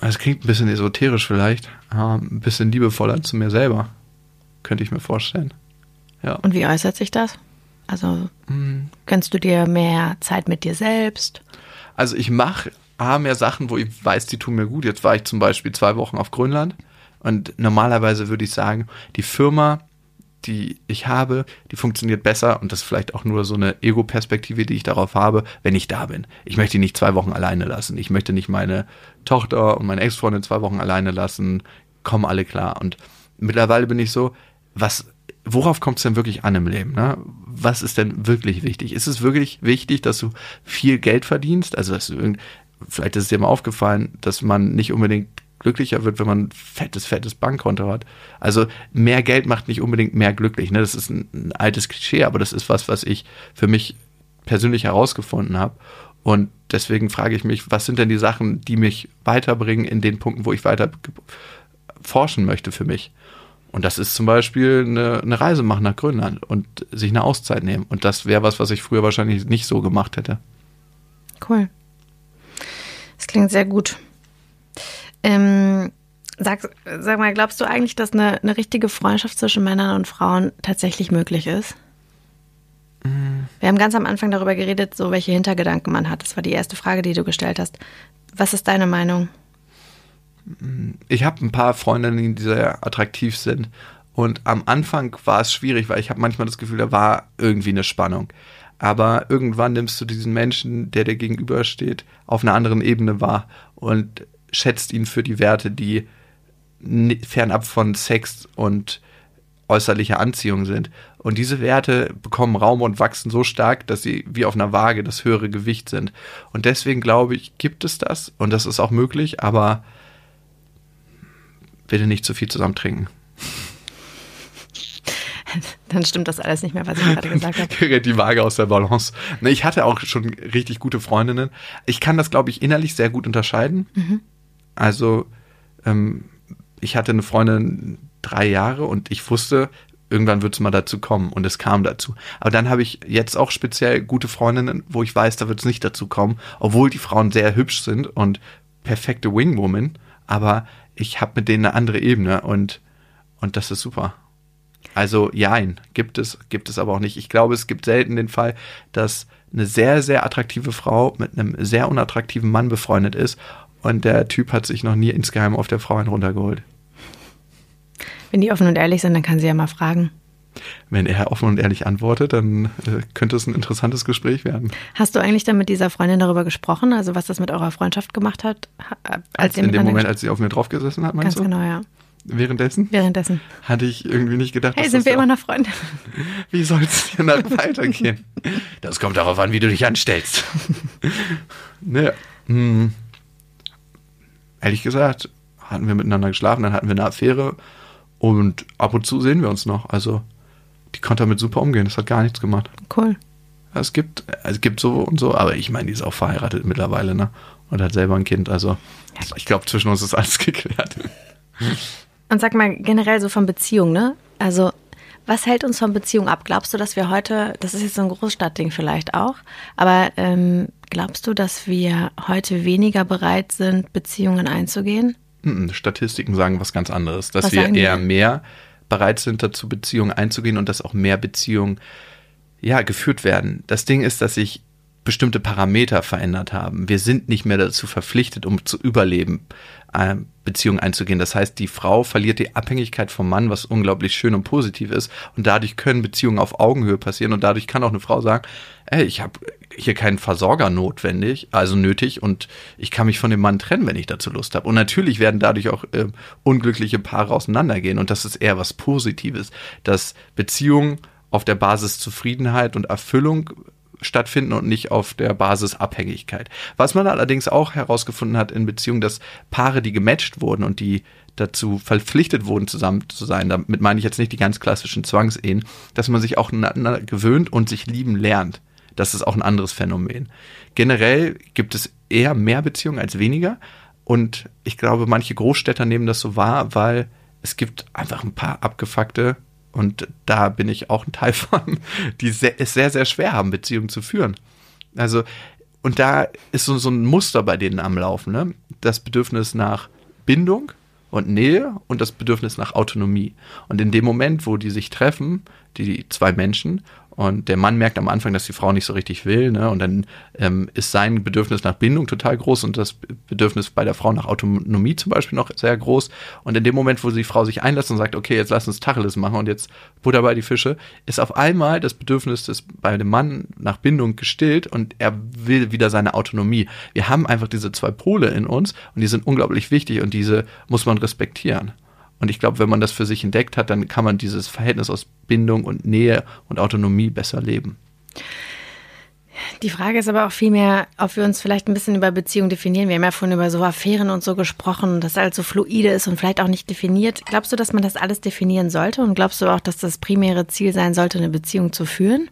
es klingt ein bisschen esoterisch vielleicht, ein bisschen liebevoller zu mir selber. Könnte ich mir vorstellen. Ja. Und wie äußert sich das? Also mhm. gönnst du dir mehr Zeit mit dir selbst? Also ich mache mehr Sachen, wo ich weiß, die tun mir gut. Jetzt war ich zum Beispiel zwei Wochen auf Grönland und normalerweise würde ich sagen, die Firma, die ich habe, die funktioniert besser und das ist vielleicht auch nur so eine Ego-Perspektive, die ich darauf habe, wenn ich da bin. Ich möchte die nicht zwei Wochen alleine lassen. Ich möchte nicht meine Tochter und meine Ex-Freundin zwei Wochen alleine lassen. Kommen alle klar. Und mittlerweile bin ich so, was worauf kommt es denn wirklich an im Leben? Ne? Was ist denn wirklich wichtig? Ist es wirklich wichtig, dass du viel Geld verdienst? Also, dass du, vielleicht ist es dir mal aufgefallen, dass man nicht unbedingt glücklicher wird, wenn man ein fettes, fettes Bankkonto hat. Also mehr Geld macht nicht unbedingt mehr glücklich. Ne? Das ist ein, ein altes Klischee, aber das ist was, was ich für mich persönlich herausgefunden habe. Und deswegen frage ich mich, was sind denn die Sachen, die mich weiterbringen in den Punkten, wo ich weiter forschen möchte für mich? Und das ist zum Beispiel eine, eine Reise machen nach Grönland und sich eine Auszeit nehmen. Und das wäre was, was ich früher wahrscheinlich nicht so gemacht hätte. Cool. Das klingt sehr gut. Ähm, sag, sag mal, glaubst du eigentlich, dass eine, eine richtige Freundschaft zwischen Männern und Frauen tatsächlich möglich ist? Mhm. Wir haben ganz am Anfang darüber geredet, so welche Hintergedanken man hat. Das war die erste Frage, die du gestellt hast. Was ist deine Meinung? Ich habe ein paar Freundinnen, die sehr attraktiv sind. Und am Anfang war es schwierig, weil ich habe manchmal das Gefühl, da war irgendwie eine Spannung. Aber irgendwann nimmst du diesen Menschen, der dir gegenübersteht, auf einer anderen Ebene wahr und schätzt ihn für die Werte, die fernab von Sex und äußerlicher Anziehung sind. Und diese Werte bekommen Raum und wachsen so stark, dass sie wie auf einer Waage das höhere Gewicht sind. Und deswegen glaube ich, gibt es das und das ist auch möglich, aber bitte nicht zu viel zusammen trinken. Dann stimmt das alles nicht mehr, was ich gerade gesagt habe. Gerät die Waage aus der Balance. Ich hatte auch schon richtig gute Freundinnen. Ich kann das, glaube ich, innerlich sehr gut unterscheiden. Mhm. Also, ähm, ich hatte eine Freundin drei Jahre und ich wusste, irgendwann wird es mal dazu kommen und es kam dazu. Aber dann habe ich jetzt auch speziell gute Freundinnen, wo ich weiß, da wird es nicht dazu kommen, obwohl die Frauen sehr hübsch sind und perfekte Wingwoman. Aber ich habe mit denen eine andere Ebene und, und das ist super. Also jein, gibt es, gibt es aber auch nicht. Ich glaube, es gibt selten den Fall, dass eine sehr, sehr attraktive Frau mit einem sehr unattraktiven Mann befreundet ist und der Typ hat sich noch nie insgeheim auf der Frau einen runtergeholt. Wenn die offen und ehrlich sind, dann kann sie ja mal fragen. Wenn er offen und ehrlich antwortet, dann äh, könnte es ein interessantes Gespräch werden. Hast du eigentlich dann mit dieser Freundin darüber gesprochen, also was das mit eurer Freundschaft gemacht hat? Als, als in dem Moment, als sie auf mir draufgesessen hat, meinst Ganz du? genau, ja. Währenddessen? Währenddessen. Hatte ich irgendwie nicht gedacht. Hey, sind wir immer noch Freunde? Wie soll es denn dann weitergehen? Das kommt darauf an, wie du dich anstellst. naja. Hm. Ehrlich gesagt, hatten wir miteinander geschlafen, dann hatten wir eine Affäre und ab und zu sehen wir uns noch. Also die konnte damit super umgehen. Das hat gar nichts gemacht. Cool. Es gibt, es gibt so und so, aber ich meine, die ist auch verheiratet mittlerweile, ne? Und hat selber ein Kind. Also ich glaube, zwischen uns ist alles geklärt. Und sag mal, generell so von Beziehungen, ne? Also, Was hält uns von Beziehungen ab? Glaubst du, dass wir heute, das ist jetzt so ein Großstadtding vielleicht auch, aber ähm, glaubst du, dass wir heute weniger bereit sind, Beziehungen einzugehen? Statistiken sagen was ganz anderes, dass was wir eher mehr bereit sind, dazu Beziehungen einzugehen und dass auch mehr Beziehungen ja geführt werden. Das Ding ist, dass sich bestimmte Parameter verändert haben. Wir sind nicht mehr dazu verpflichtet, um zu überleben, Beziehungen einzugehen. Das heißt, die Frau verliert die Abhängigkeit vom Mann, was unglaublich schön und positiv ist. Und dadurch können Beziehungen auf Augenhöhe passieren. Und dadurch kann auch eine Frau sagen, ey, ich habe hier keinen Versorger notwendig, also nötig, und ich kann mich von dem Mann trennen, wenn ich dazu Lust habe. Und natürlich werden dadurch auch äh, unglückliche Paare auseinandergehen. Und das ist eher was Positives, dass Beziehungen auf der Basis Zufriedenheit und Erfüllung stattfinden und nicht auf der Basis Abhängigkeit. Was man allerdings auch herausgefunden hat in Beziehungen, dass Paare, die gematcht wurden und die dazu verpflichtet wurden, zusammen zu sein, damit meine ich jetzt nicht die ganz klassischen Zwangsehen, dass man sich auch aneinander gewöhnt und sich lieben lernt. Das ist auch ein anderes Phänomen. Generell gibt es eher mehr Beziehungen als weniger und ich glaube, manche Großstädter nehmen das so wahr, weil es gibt einfach ein paar abgefuckte und da bin ich auch ein Teil von, die es sehr, sehr schwer haben, Beziehungen zu führen. Also, und da ist so, so ein Muster bei denen am Laufen, ne? Das Bedürfnis nach Bindung und Nähe und das Bedürfnis nach Autonomie. Und in dem Moment, wo die sich treffen, die zwei Menschen, und der Mann merkt am Anfang, dass die Frau nicht so richtig will. Ne? Und dann ähm, ist sein Bedürfnis nach Bindung total groß und das Bedürfnis bei der Frau nach Autonomie zum Beispiel noch sehr groß. Und in dem Moment, wo die Frau sich einlässt und sagt, okay, jetzt lass uns Tacheles machen und jetzt Butter bei die Fische, ist auf einmal das Bedürfnis des, bei dem Mann nach Bindung gestillt und er will wieder seine Autonomie. Wir haben einfach diese zwei Pole in uns und die sind unglaublich wichtig und diese muss man respektieren. Und ich glaube, wenn man das für sich entdeckt hat, dann kann man dieses Verhältnis aus Bindung und Nähe und Autonomie besser leben. Die Frage ist aber auch vielmehr, ob wir uns vielleicht ein bisschen über Beziehungen definieren. Wir haben ja vorhin über so Affären und so gesprochen, dass alles so fluide ist und vielleicht auch nicht definiert. Glaubst du, dass man das alles definieren sollte? Und glaubst du auch, dass das primäre Ziel sein sollte, eine Beziehung zu führen?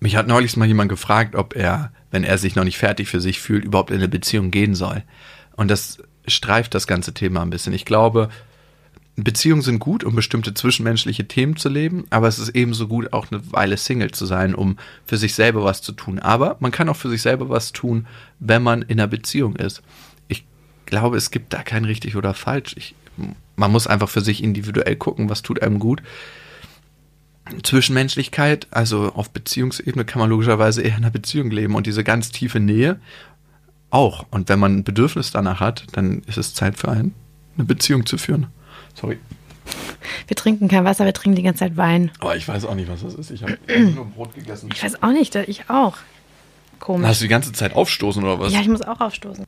Mich hat neulich mal jemand gefragt, ob er, wenn er sich noch nicht fertig für sich fühlt, überhaupt in eine Beziehung gehen soll. Und das streift das ganze Thema ein bisschen. Ich glaube, Beziehungen sind gut, um bestimmte zwischenmenschliche Themen zu leben, aber es ist ebenso gut, auch eine Weile Single zu sein, um für sich selber was zu tun. Aber man kann auch für sich selber was tun, wenn man in einer Beziehung ist. Ich glaube, es gibt da kein richtig oder falsch. Ich, man muss einfach für sich individuell gucken, was tut einem gut. Zwischenmenschlichkeit, also auf Beziehungsebene kann man logischerweise eher in einer Beziehung leben und diese ganz tiefe Nähe auch. Und wenn man ein Bedürfnis danach hat, dann ist es Zeit für einen, eine Beziehung zu führen. Sorry. Wir trinken kein Wasser, wir trinken die ganze Zeit Wein. Aber ich weiß auch nicht, was das ist. Ich habe nur Brot gegessen. Ich weiß auch nicht, ich auch. Komisch. Hast du die ganze Zeit aufstoßen oder was? Ja, ich muss auch aufstoßen.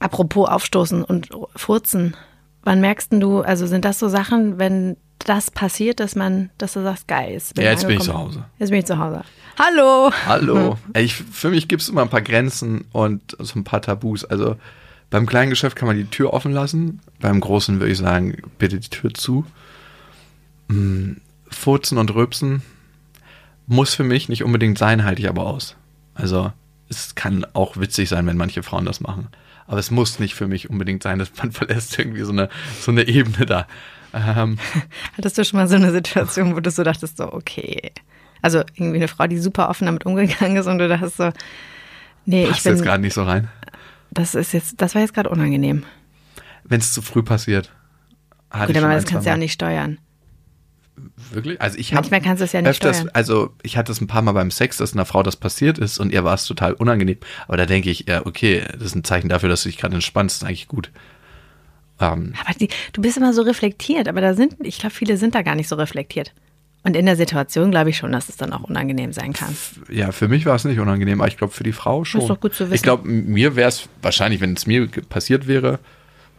Apropos aufstoßen und furzen. Wann merkst du, also sind das so Sachen, wenn das passiert, dass man, dass du sagst, geil ist? Ja, jetzt bin ich zu Hause. Jetzt bin ich zu Hause. Hallo. Hallo. Ich, für mich gibt es immer ein paar Grenzen und so ein paar Tabus. Also beim kleinen Geschäft kann man die Tür offen lassen. Beim großen würde ich sagen, bitte die Tür zu. Hm, Furzen und Rülpsen muss für mich nicht unbedingt sein, halte ich aber aus. Also es kann auch witzig sein, wenn manche Frauen das machen. Aber es muss nicht für mich unbedingt sein, dass man verlässt irgendwie so eine, so eine Ebene da. Ähm, Hattest du schon mal so eine Situation, wo du so dachtest, so, okay, also irgendwie eine Frau, die super offen damit umgegangen ist und du dachtest so, nee, Passt ich bin. jetzt gerade nicht so rein. Das ist jetzt, das war jetzt gerade unangenehm. Wenn es zu früh passiert. Gut, aber das kannst du ja auch nicht steuern. Wirklich? Also ich habe Manchmal kannst du es ja nicht öfters, steuern. Also ich hatte es ein paar Mal beim Sex, dass einer Frau das passiert ist und ihr war es total unangenehm. Aber da denke ich, ja, okay, das ist ein Zeichen dafür, dass du dich gerade entspannst, das ist eigentlich gut. Ähm, aber die, du bist immer so reflektiert, aber da sind, ich glaube, viele sind da gar nicht so reflektiert. Und in der Situation glaube ich schon, dass es dann auch unangenehm sein kann. Ja, für mich war es nicht unangenehm, aber ich glaube für die Frau schon. Ist doch gut zu wissen. Ich glaube, mir wäre es wahrscheinlich, wenn es mir passiert wäre,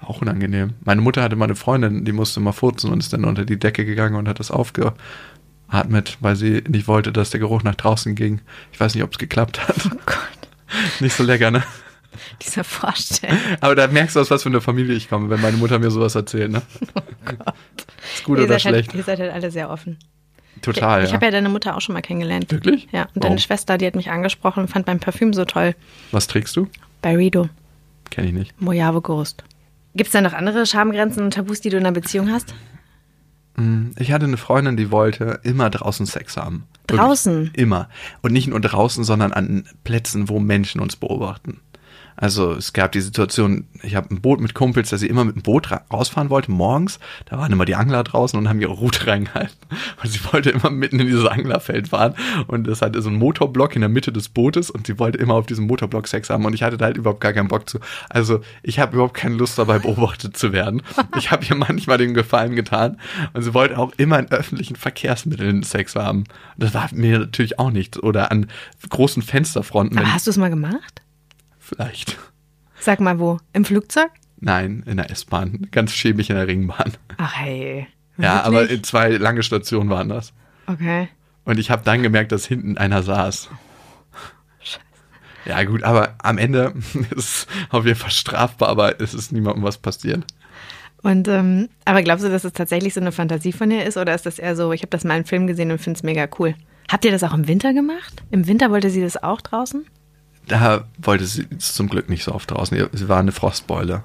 auch unangenehm. Meine Mutter hatte mal eine Freundin, die musste mal furzen und ist dann unter die Decke gegangen und hat das aufgeatmet, weil sie nicht wollte, dass der Geruch nach draußen ging. Ich weiß nicht, ob es geklappt hat. Oh Gott. Nicht so lecker, ne? Diese Vorstellung. Aber da merkst du, aus was für eine Familie ich komme, wenn meine Mutter mir sowas erzählt, ne? Oh Gott. Ist gut ihr oder halt- schlecht? Halt, ihr seid halt alle sehr offen. Total. Ich, ich ja. habe ja deine Mutter auch schon mal kennengelernt. Wirklich? Ja. Und deine Schwester, die hat mich angesprochen und fand beim Parfüm so toll. Was trägst du? Bei Rido. Kenn ich nicht. Mojave Ghost. Gibt es da noch andere Schamgrenzen und Tabus, die du in einer Beziehung hast? Ich hatte eine Freundin, die wollte immer draußen Sex haben. Wirklich. Draußen? Immer. Und nicht nur draußen, sondern an Plätzen, wo Menschen uns beobachten. Also es gab die Situation, ich habe ein Boot mit Kumpels, dass sie immer mit dem Boot ra rausfahren wollte morgens. Da waren immer die Angler draußen und haben ihre Route reingehalten. Und sie wollte immer mitten in dieses Anglerfeld fahren. Und das hatte so einen Motorblock in der Mitte des Bootes und sie wollte immer auf diesem Motorblock Sex haben. Und ich hatte da halt überhaupt gar keinen Bock zu. Also ich habe überhaupt keine Lust dabei beobachtet zu werden. Ich habe ihr manchmal den Gefallen getan. Und sie wollte auch immer in öffentlichen Verkehrsmitteln Sex haben. Das war mir natürlich auch nichts. Oder an großen Fensterfronten. Aber hast du es mal gemacht? Vielleicht. Sag mal wo? Im Flugzeug? Nein, in der S-Bahn. Ganz schäbig in der Ringbahn. Ach hey. Ja, aber Wirklich? in zwei lange Stationen waren das. Okay. Und ich habe dann gemerkt, dass hinten einer saß. Ja gut, aber am Ende ist es auf jeden Fall strafbar, aber es ist niemandem was passiert. Und ähm, aber glaubst du, dass es tatsächlich so eine Fantasie von dir ist oder ist das eher so, ich habe das mal im Film gesehen und finde es mega cool? Habt ihr das auch im Winter gemacht? Im Winter wollte sie das auch draußen? Da wollte sie zum Glück nicht so oft draußen. Sie war eine Frostbeule.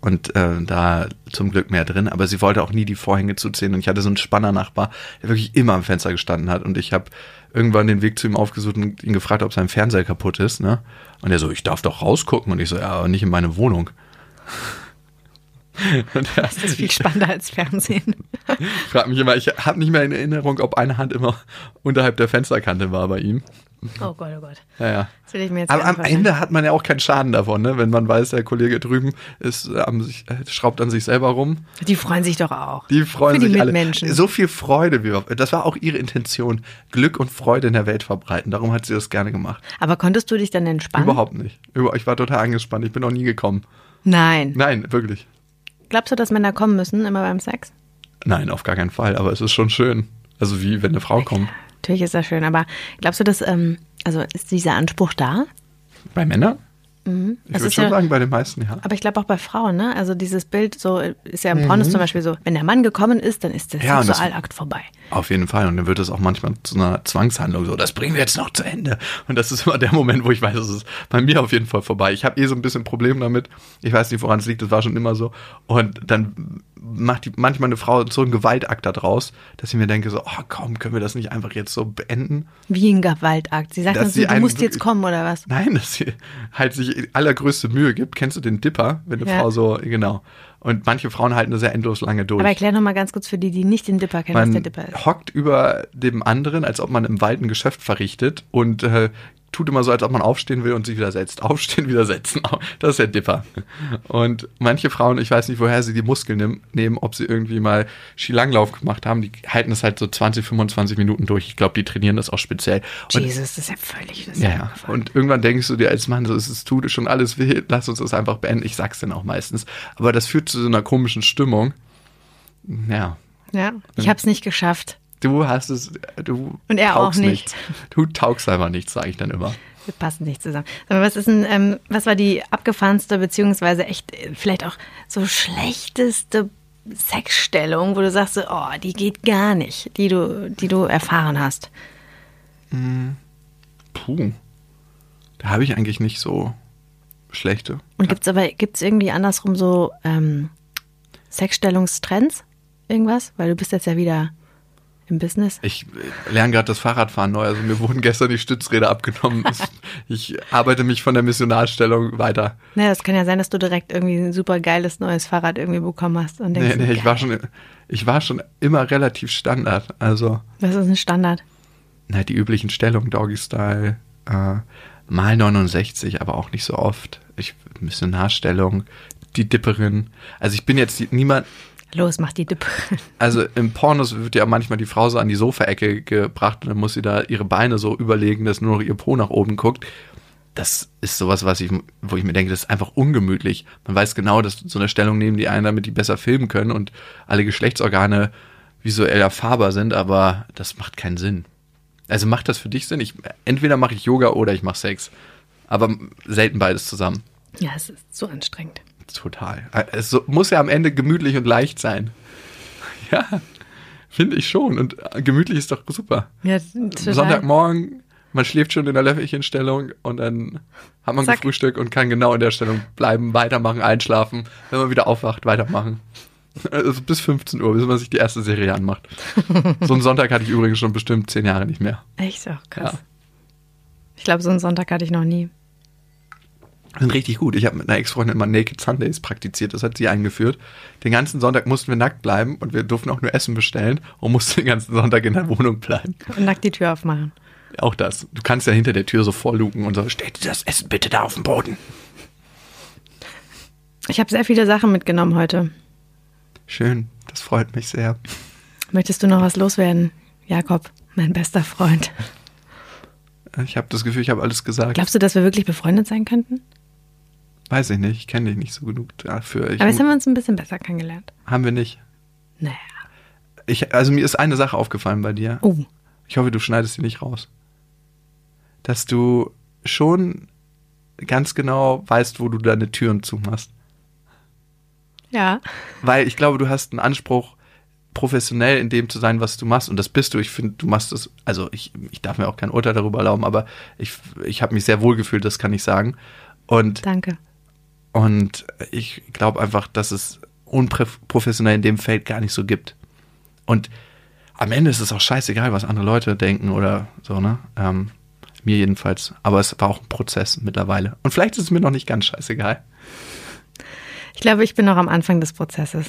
Und äh, da zum Glück mehr drin. Aber sie wollte auch nie die Vorhänge zuziehen. Und ich hatte so einen Spannernachbar, der wirklich immer am Fenster gestanden hat. Und ich habe irgendwann den Weg zu ihm aufgesucht und ihn gefragt, ob sein Fernseher kaputt ist. Ne? Und er so, ich darf doch rausgucken. Und ich so, ja, aber nicht in meine Wohnung. Das ist viel spannender als Fernsehen. fragt mich immer, ich habe nicht mehr in Erinnerung, ob eine Hand immer unterhalb der Fensterkante war bei ihm. Oh Gott, oh Gott. Ja, ja. Das will ich mir jetzt Aber am Ende hat man ja auch keinen Schaden davon, ne? wenn man weiß, der Kollege drüben ist, sich, äh, schraubt an sich selber rum. Die freuen sich doch auch. Die freuen Für die sich alle. Mitmenschen. So viel Freude, wie wir, das war auch ihre Intention, Glück und Freude in der Welt verbreiten. Darum hat sie das gerne gemacht. Aber konntest du dich dann entspannen? Überhaupt nicht. Ich war total angespannt. Ich bin noch nie gekommen. Nein. Nein, wirklich. Glaubst du, dass Männer kommen müssen, immer beim Sex? Nein, auf gar keinen Fall. Aber es ist schon schön. Also wie wenn eine Frau kommt. Natürlich ist das schön, aber glaubst du, dass, ähm, also ist dieser Anspruch da? Bei Männern? Ich Mhm. Das würde schon ja- sagen, bei den meisten, ja. Aber ich glaube auch bei Frauen, ne? Also dieses Bild, so ist ja im Pornos zum Beispiel so, wenn der Mann gekommen ist, dann ist der Mhm. Ja, Sexualakt vorbei. Auf jeden Fall. Und dann wird es auch manchmal zu einer Zwangshandlung so, das bringen wir jetzt noch zu Ende. Und das ist immer der Moment, wo ich weiß, es ist bei mir auf jeden Fall vorbei. Ich habe eh so ein bisschen Problem damit. Ich weiß nicht, woran es liegt, das war schon immer so. Und dann macht die, manchmal eine Frau so einen Gewaltakt da draus, dass ich mir denke so, oh komm, können wir das nicht einfach jetzt so beenden? Wie ein Gewaltakt. Sie sagt Dass dann so, sie du einen musst jetzt kommen oder was? Nein, dass sie halt sich allergrößte Mühe gibt. Kennst du den Dipper? Wenn eine Ja. Frau so, genau. Und manche Frauen halten das ja endlos lange durch. Aber erklär noch mal ganz kurz für die, die nicht den Dipper kennen, was der Man Dipper ist. hockt über dem anderen, als ob man im Wald ein Geschäft verrichtet und äh, tut immer so, als ob man aufstehen will und sich wieder setzt. Aufstehen, wieder setzen. Das ist der Dipper. Und manche Frauen, ich weiß nicht, woher sie die Muskeln nehm, nehmen, ob sie irgendwie mal Skilanglauf gemacht haben, die halten das halt so 20, 25 Minuten durch. Ich glaube, die trainieren das auch speziell. Und Jesus, das ist ja völlig das ja, ja ja. Und irgendwann denkst du dir als Mann, so, es tut schon alles weh, lass uns das einfach beenden. Ich sag's dann auch meistens. Aber das führt zu so einer komischen Stimmung. Ja. Ja, ich habe es nicht geschafft. Du hast es, du Und er auch nicht. nichts. Du taugst einfach nichts, sage ich dann immer. Wir passen nicht zusammen. Aber was ist denn, ähm, was war die abgefahrenste, beziehungsweise echt äh, vielleicht auch so schlechteste Sexstellung, wo du sagst, so, oh, die geht gar nicht, die du, die du erfahren hast? Puh. Da habe ich eigentlich nicht so schlechte. Und gibt's aber, gibt's irgendwie andersrum so ähm, Sexstellungstrends? Irgendwas? Weil du bist jetzt ja wieder im Business. Ich äh, lerne gerade das Fahrradfahren neu. Also mir wurden gestern die Stützräder abgenommen. Ich arbeite mich von der Missionarstellung weiter. Naja, das kann ja sein, dass du direkt irgendwie ein super geiles neues Fahrrad irgendwie bekommen hast und denkst, Nee, nee, ich war schon, ich war schon immer relativ Standard. Also, das ist ein Standard. na, die üblichen Stellungen, Doggy Style, äh, mal 69, aber auch nicht so oft. Ich, Missionarstellung, die Dipperin. Also ich bin jetzt niemand, Los, mach die Dippe. Also im Pornos wird ja manchmal die Frau so an die Sofaecke gebracht und dann muss sie da ihre Beine so überlegen, dass nur noch ihr Po nach oben guckt. Das ist sowas, was ich, wo ich mir denke, das ist einfach ungemütlich. Man weiß genau, dass so eine Stellung nehmen die einen, damit die besser filmen können und alle Geschlechtsorgane visuell erfahrbar sind, aber das macht keinen Sinn. Also macht das für dich Sinn? Ich, entweder mache ich Yoga oder ich mache Sex. Aber selten beides zusammen. Ja, es ist so anstrengend. Total. Es muss ja am Ende gemütlich und leicht sein. Ja, finde ich schon. Und gemütlich ist doch super. Ja, total. Sonntagmorgen, man schläft schon in der Löffelchenstellung und dann hat man Zack. gefrühstückt und kann genau in der Stellung bleiben, weitermachen, einschlafen. Wenn man wieder aufwacht, weitermachen. Also bis 15 Uhr, bis man sich die erste Serie anmacht. so einen Sonntag hatte ich übrigens schon bestimmt zehn Jahre nicht mehr. Echt? Auch krass. Ja. Ich glaube, so einen Sonntag hatte ich noch nie. Sind richtig gut. Ich habe mit einer Ex-Freundin immer Naked Sundays praktiziert. Das hat sie eingeführt. Den ganzen Sonntag mussten wir nackt bleiben und wir durften auch nur Essen bestellen und mussten den ganzen Sonntag in der Wohnung bleiben. Und nackt die Tür aufmachen. Auch das. Du kannst ja hinter der Tür so vorlugen und so, stell dir das Essen bitte da auf den Boden. Ich habe sehr viele Sachen mitgenommen heute. Schön, das freut mich sehr. Möchtest du noch was loswerden, Jakob, mein bester Freund? Ich habe das Gefühl, ich habe alles gesagt. Glaubst du, dass wir wirklich befreundet sein könnten? Weiß ich nicht, ich kenne dich nicht so genug dafür. Ich, Aber jetzt haben wir uns ein bisschen besser kennengelernt. haben wir nicht. Naja. Ich, also mir ist eine Sache aufgefallen bei dir. Oh, Ich hoffe, du schneidest sie nicht raus. Dass du schon ganz genau weißt, wo du deine Türen zumachst. ja. Weil ich glaube, du hast einen Anspruch, professionell in dem zu sein, was du machst. Und das bist du. Ich finde, du machst das, also ich, ich darf mir auch kein Urteil darüber erlauben, aber ich, ich habe mich sehr wohl gefühlt, das kann ich sagen. Und, Danke. Und ich glaube einfach, dass es unprofessionell in dem Feld gar nicht so gibt. Und am Ende ist es auch scheißegal, was andere Leute denken oder so, ne? Ähm, mir jedenfalls. Aber es war auch ein Prozess mittlerweile. Und vielleicht ist es mir noch nicht ganz scheißegal. Ich glaube, ich bin noch am Anfang des Prozesses.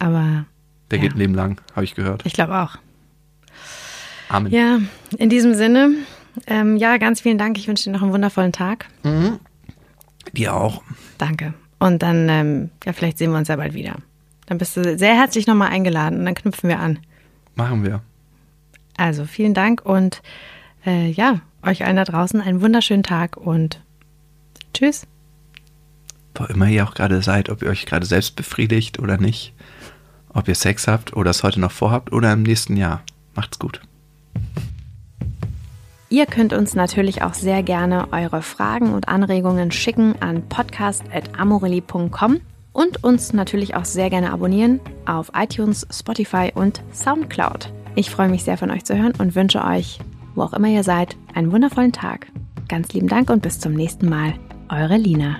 Aber Der Ja. geht ein Leben lang, habe ich gehört. ich glaube auch. Amen. Ja, in diesem Sinne, ähm, ja, ganz vielen Dank. Ich wünsche dir noch einen wundervollen Tag. Dir auch. Danke. Und dann, ähm, ja, vielleicht sehen wir uns ja bald wieder. Dann bist du sehr herzlich nochmal eingeladen und dann knüpfen wir an. Machen wir. Also vielen Dank und äh, ja, euch allen da draußen einen wunderschönen Tag und tschüss. wo immer ihr auch gerade seid, ob ihr euch gerade selbst befriedigt oder nicht, ob ihr Sex habt oder es heute noch vorhabt oder im nächsten Jahr. Macht's gut. Ihr könnt uns natürlich auch sehr gerne eure Fragen und Anregungen schicken an podcast.amorelli.com und uns natürlich auch sehr gerne abonnieren auf iTunes, Spotify und Soundcloud. Ich freue mich sehr von euch zu hören und wünsche euch, wo auch immer ihr seid, einen wundervollen Tag. Ganz lieben Dank und bis zum nächsten Mal. Eure Lina.